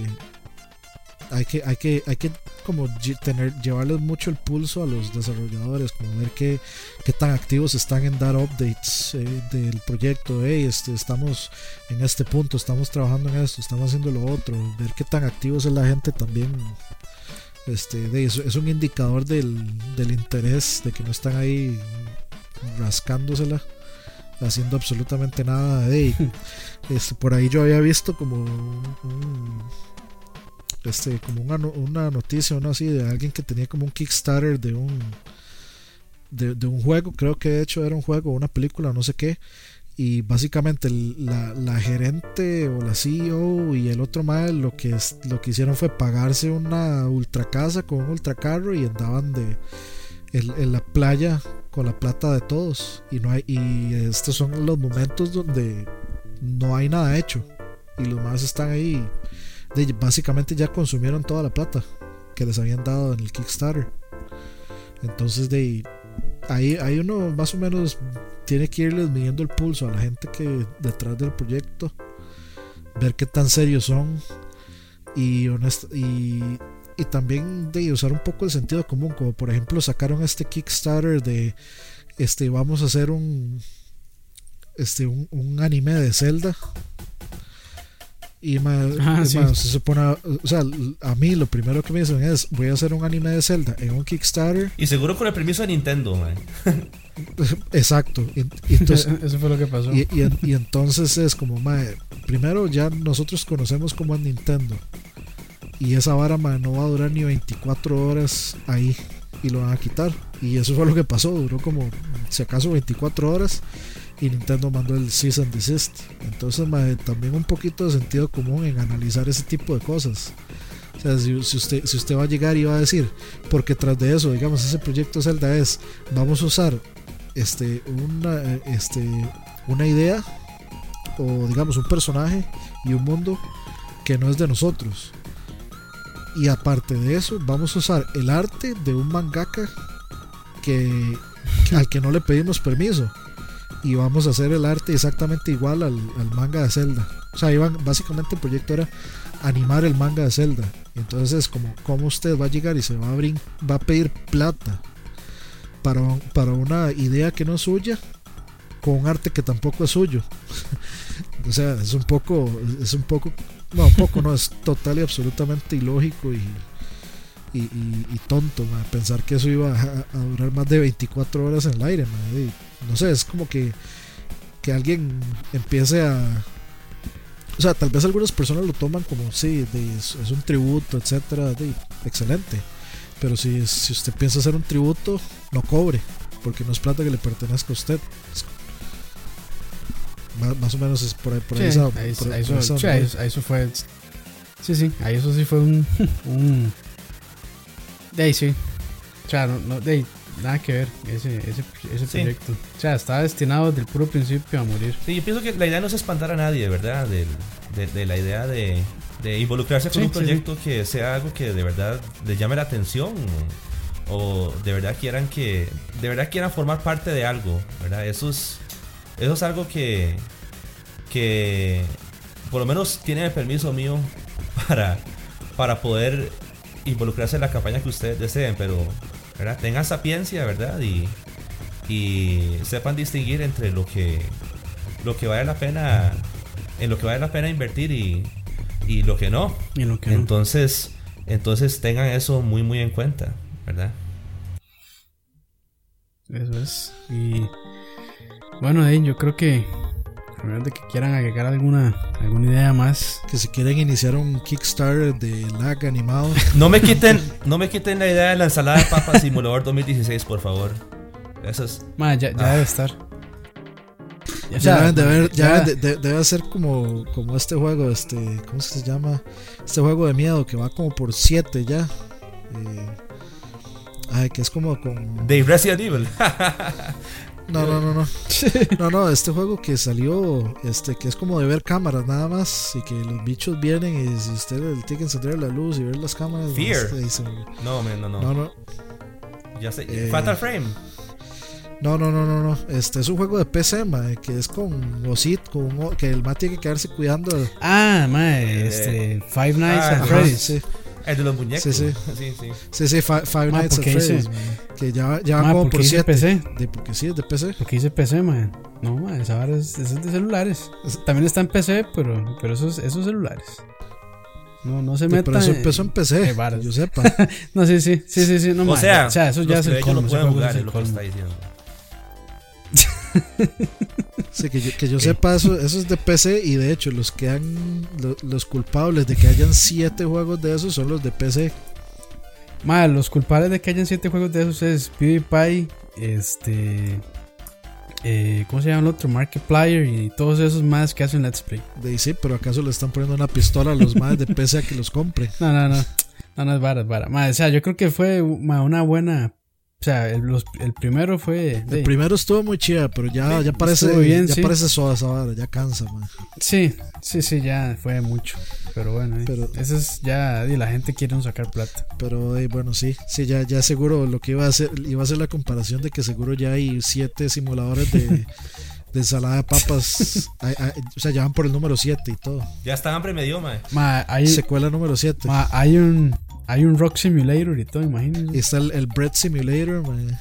hay que, hay que, hay que como tener, llevarles mucho el pulso a los desarrolladores, como ver qué, qué tan activos están en dar updates eh, del proyecto, hey, este, estamos en este punto, estamos trabajando en esto, estamos haciendo lo otro, ver qué tan activos es la gente también. Este, de eso, es un indicador del, del interés, de que no están ahí rascándosela haciendo absolutamente nada. de este, por ahí yo había visto como un, este, como una, una noticia, uno así, de alguien que tenía como un Kickstarter de un, de, un juego, creo que de hecho era un juego, una película, no sé qué, Y básicamente la, la, gerente o la CEO y el otro mal lo que, lo que hicieron fue pagarse una ultra casa con un ultra carro y andaban de en, la playa con la plata de todos. Y, no hay, y estos son los momentos donde no hay nada hecho. Y los más están ahí. De, básicamente ya consumieron toda la plata que les habían dado en el Kickstarter. Entonces de ahí, uno más o menos tiene que irles midiendo el pulso a la gente que detrás del proyecto, ver qué tan serios son y, y, y también de usar un poco el sentido común, como por ejemplo sacaron este Kickstarter de este vamos a hacer un este un anime de Zelda y más, ah, se supone, o sea, a mí lo primero que me dicen es, voy a hacer un anime de Zelda en un Kickstarter. Y seguro con el permiso de Nintendo, Exacto. Y, entonces, Eso fue lo que pasó. Y, y, entonces es como, mae, primero ya nosotros conocemos como es Nintendo. Y esa vara, mae, no va a durar ni 24 horas ahí. Y lo van a quitar. Y eso fue lo que pasó. Duró como, si acaso, 24 horas y Nintendo mandó el cease and desist. Entonces, también un poquito de sentido común en analizar ese tipo de cosas. O sea, si, usted, si usted va a llegar y va a decir, porque tras de eso, digamos, ese proyecto Zelda es, vamos a usar este, una, este, una idea o digamos un personaje y un mundo que no es de nosotros. Y aparte de eso, vamos a usar el arte de un mangaka que, al que no le pedimos permiso y vamos a hacer el arte exactamente igual al, manga de Zelda. O sea, iban, básicamente el proyecto era animar el manga de Zelda. Entonces es como, ¿cómo usted va a llegar y se va a, abrir, va a pedir plata para, para una idea que no es suya con arte que tampoco es suyo? o sea, es un poco, es un poco, no, un poco, no, es total y absolutamente ilógico y, y, tonto, pensar que eso iba a, durar más de 24 horas en el aire. no sé, es como que, que alguien empiece a... O sea, tal vez algunas personas lo toman como, sí, es, un tributo, etcétera, excelente. Pero si, si usted piensa hacer un tributo, no cobre, porque no es plata que le pertenezca a usted. más, o menos es por ahí, por ahí, eso, fue. Sí, sí, ahí eso sí fue un, un de ahí sí. O sea, no, de ahí, nada que ver ese, ese, ese proyecto. O sea, estaba destinado desde el puro principio a morir. Sí, yo pienso que la idea no es espantar a nadie, ¿verdad? De, de, la idea de, de involucrarse con un proyecto que sea algo que de verdad les llame la atención o de verdad quieran que de verdad quieran formar parte de algo, ¿verdad? Eso es eso es algo que que por lo menos tiene el permiso mío para para poder involucrarse en la campaña que ustedes deseen, pero ¿verdad? tengan sapiencia, ¿verdad? Y, y sepan distinguir entre lo que lo que vale la pena en lo que vale la pena invertir y, y lo que no. Y lo que entonces, entonces tengan eso muy muy en cuenta, ¿verdad? Eso es. Y bueno, yo creo que de que quieran agregar alguna, alguna idea más. Que si quieren iniciar un Kickstarter de lag animado. No me quiten, no me quiten la idea de la ensalada de papas simulador 2016, por favor. Eso es. ya, ya ah. debe estar. Ya, debe, ya debe ser como, como este juego, este, ¿cómo se llama? Este juego de miedo que va como por 7 ya. Eh, ay, que es como con. De Resident Evil. No, no, no, no. No, no, este juego que salió, este, que es como de ver cámaras nada más y que los bichos vienen y si usted tiene que encender la luz y ver las cámaras. Fear. no, no, no. No, no. Ya sé. Eh, Fatal Frame. No, no, no, no, no. Este es un juego de PC, mae, que es con Osit, con que el mae tiene que quedarse cuidando. Ah, mae, eh, este Five Nights ah, at Freddy's. Sí. El de los muñecos. Sí, sí. sí, sí. sí, sí Five, ah, Nights at Freddy's. Que ya, ya van como por 7. PC? De, porque sí, es de PC. Porque dice PC, man. No, man, esa vara es, es, de celulares. También está en PC, pero, pero esos, esos celulares. No, no se meta. Pero eso empezó en PC, yo sepa. no, sí, sí, sí, sí, sí. No, o, sea, o sea, eso ya es el colmo. No pueden jugar, es lo que está diciendo. Sí, que yo, que yo sepa, eso, eso es de PC y de hecho los que han los culpables de que hayan siete juegos de esos son los de PC. Mal, los culpables de que hayan siete juegos de esos es PewDiePie, este eh, ¿cómo se llama el otro? Markiplier y todos esos más que hacen Let's Play. De sí, pero acaso le están poniendo una pistola a los más de pese a que los compre. No, no, no. No, no es vara, es vara. o sea, yo creo que fue una buena o sea, el, el primero fue. El primero estuvo muy chida, pero ya, ya parece. Bien, ya parece soda esa ya cansa, man. Sí, sí, sí, ya fue mucho. Pero bueno, eh, pero, eso es ya. Y la gente quiere sacar plata. Pero bueno, sí, sí, ya, ya seguro lo que iba a hacer, iba a ser la comparación de que seguro ya hay siete simuladores de. de ensalada de papas. o sea, ya van por el número 7 y todo. Ya está hambre medio, mae. Ma, hay, Secuela número 7. Hay un hay un Rock Simulator y todo, imagínense. Y está el, el Bread Simulator, man.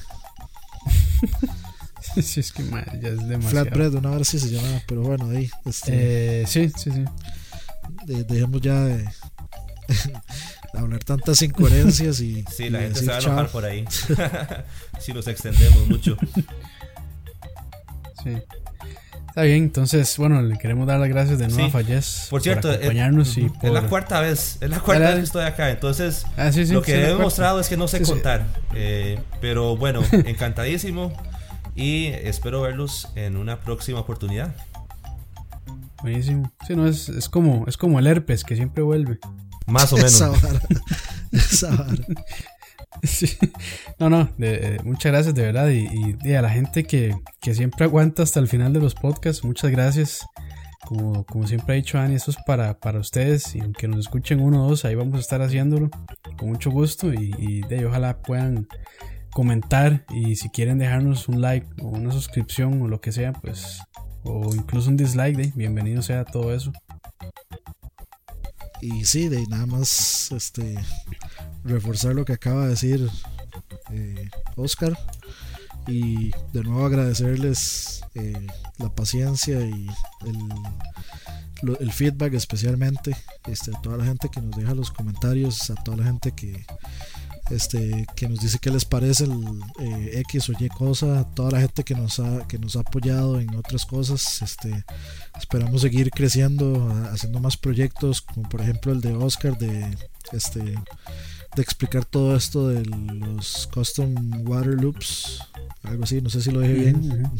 sí, es que man, ya es demasiado. Flatbread, una hora sí se llamaba, pero bueno, ahí. Este, eh, sí, sí, sí. dejemos ya de, hablar tantas incoherencias y. Sí, la gente se va a enojar por ahí. si los extendemos mucho. Sí. Está bien, entonces, bueno, le queremos dar las gracias de nuevo a Fallez por, cierto, eh, acompañarnos. Es, y la cuarta vez, es la cuarta vez que estoy acá. Entonces, ah, lo que he demostrado es que no sé contar. Eh, pero bueno, encantadísimo y espero verlos en una próxima oportunidad. Buenísimo. Sí, no, es, es, como, es como el herpes que siempre vuelve. Más o menos. Esa vara. Esa vara. No, no, muchas gracias de verdad y, a la gente que, siempre aguanta hasta el final de los podcasts, muchas gracias. Como, como siempre ha dicho Ani, eso es para, para ustedes y aunque nos escuchen uno o dos, ahí vamos a estar haciéndolo con mucho gusto y, de, ojalá puedan comentar y si quieren dejarnos un like o una suscripción o lo que sea, pues o incluso un dislike, de, bienvenido sea todo eso. Y sí, de nada más este reforzar lo que acaba de decir eh, Oscar y de nuevo agradecerles eh, la paciencia y el, el, feedback especialmente este, a toda la gente que nos deja los comentarios, a toda la gente que, este, que nos dice qué les parece el eh, X o Y cosa, toda la gente que nos ha, que nos ha apoyado en otras cosas, este, esperamos seguir creciendo, haciendo más proyectos, como por ejemplo el de Oscar de este de explicar todo esto de los custom water loops, algo así, no sé si lo dije bien.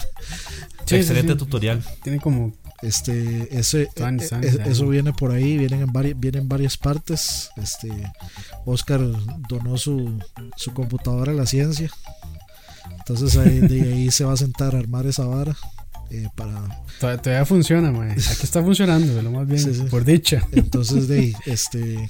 Excelente tutorial. Tiene como este ese e, eso viene por ahí vienen en varias vienen varias partes. Este Oscar donó su, su computadora a la ciencia. Entonces ahí, de ahí se va a sentar a armar esa vara eh, para todavía, funciona aquí está funcionando lo más bien por dicha. Entonces de ahí, este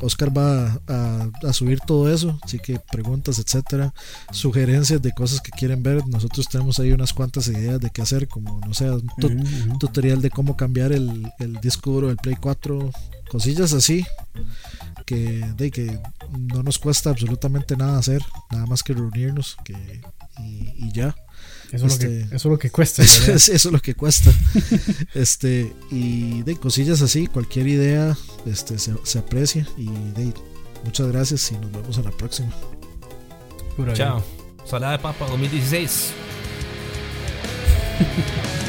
Oscar va a, subir todo eso, así que preguntas, etcétera, sugerencias de cosas que quieren ver. Nosotros tenemos ahí unas cuantas ideas de qué hacer, como no sé, un, tutorial de cómo cambiar el, disco duro del Play 4, cosillas así, que, de, que no nos cuesta absolutamente nada hacer, nada más que reunirnos que, y ya. Eso, es, lo que, este, eso es lo que cuesta. eso es lo que cuesta. este, y de cosillas así, cualquier idea este, se, aprecia. Y de, muchas gracias y nos vemos en la próxima. Chao. Salada de Papa 2016.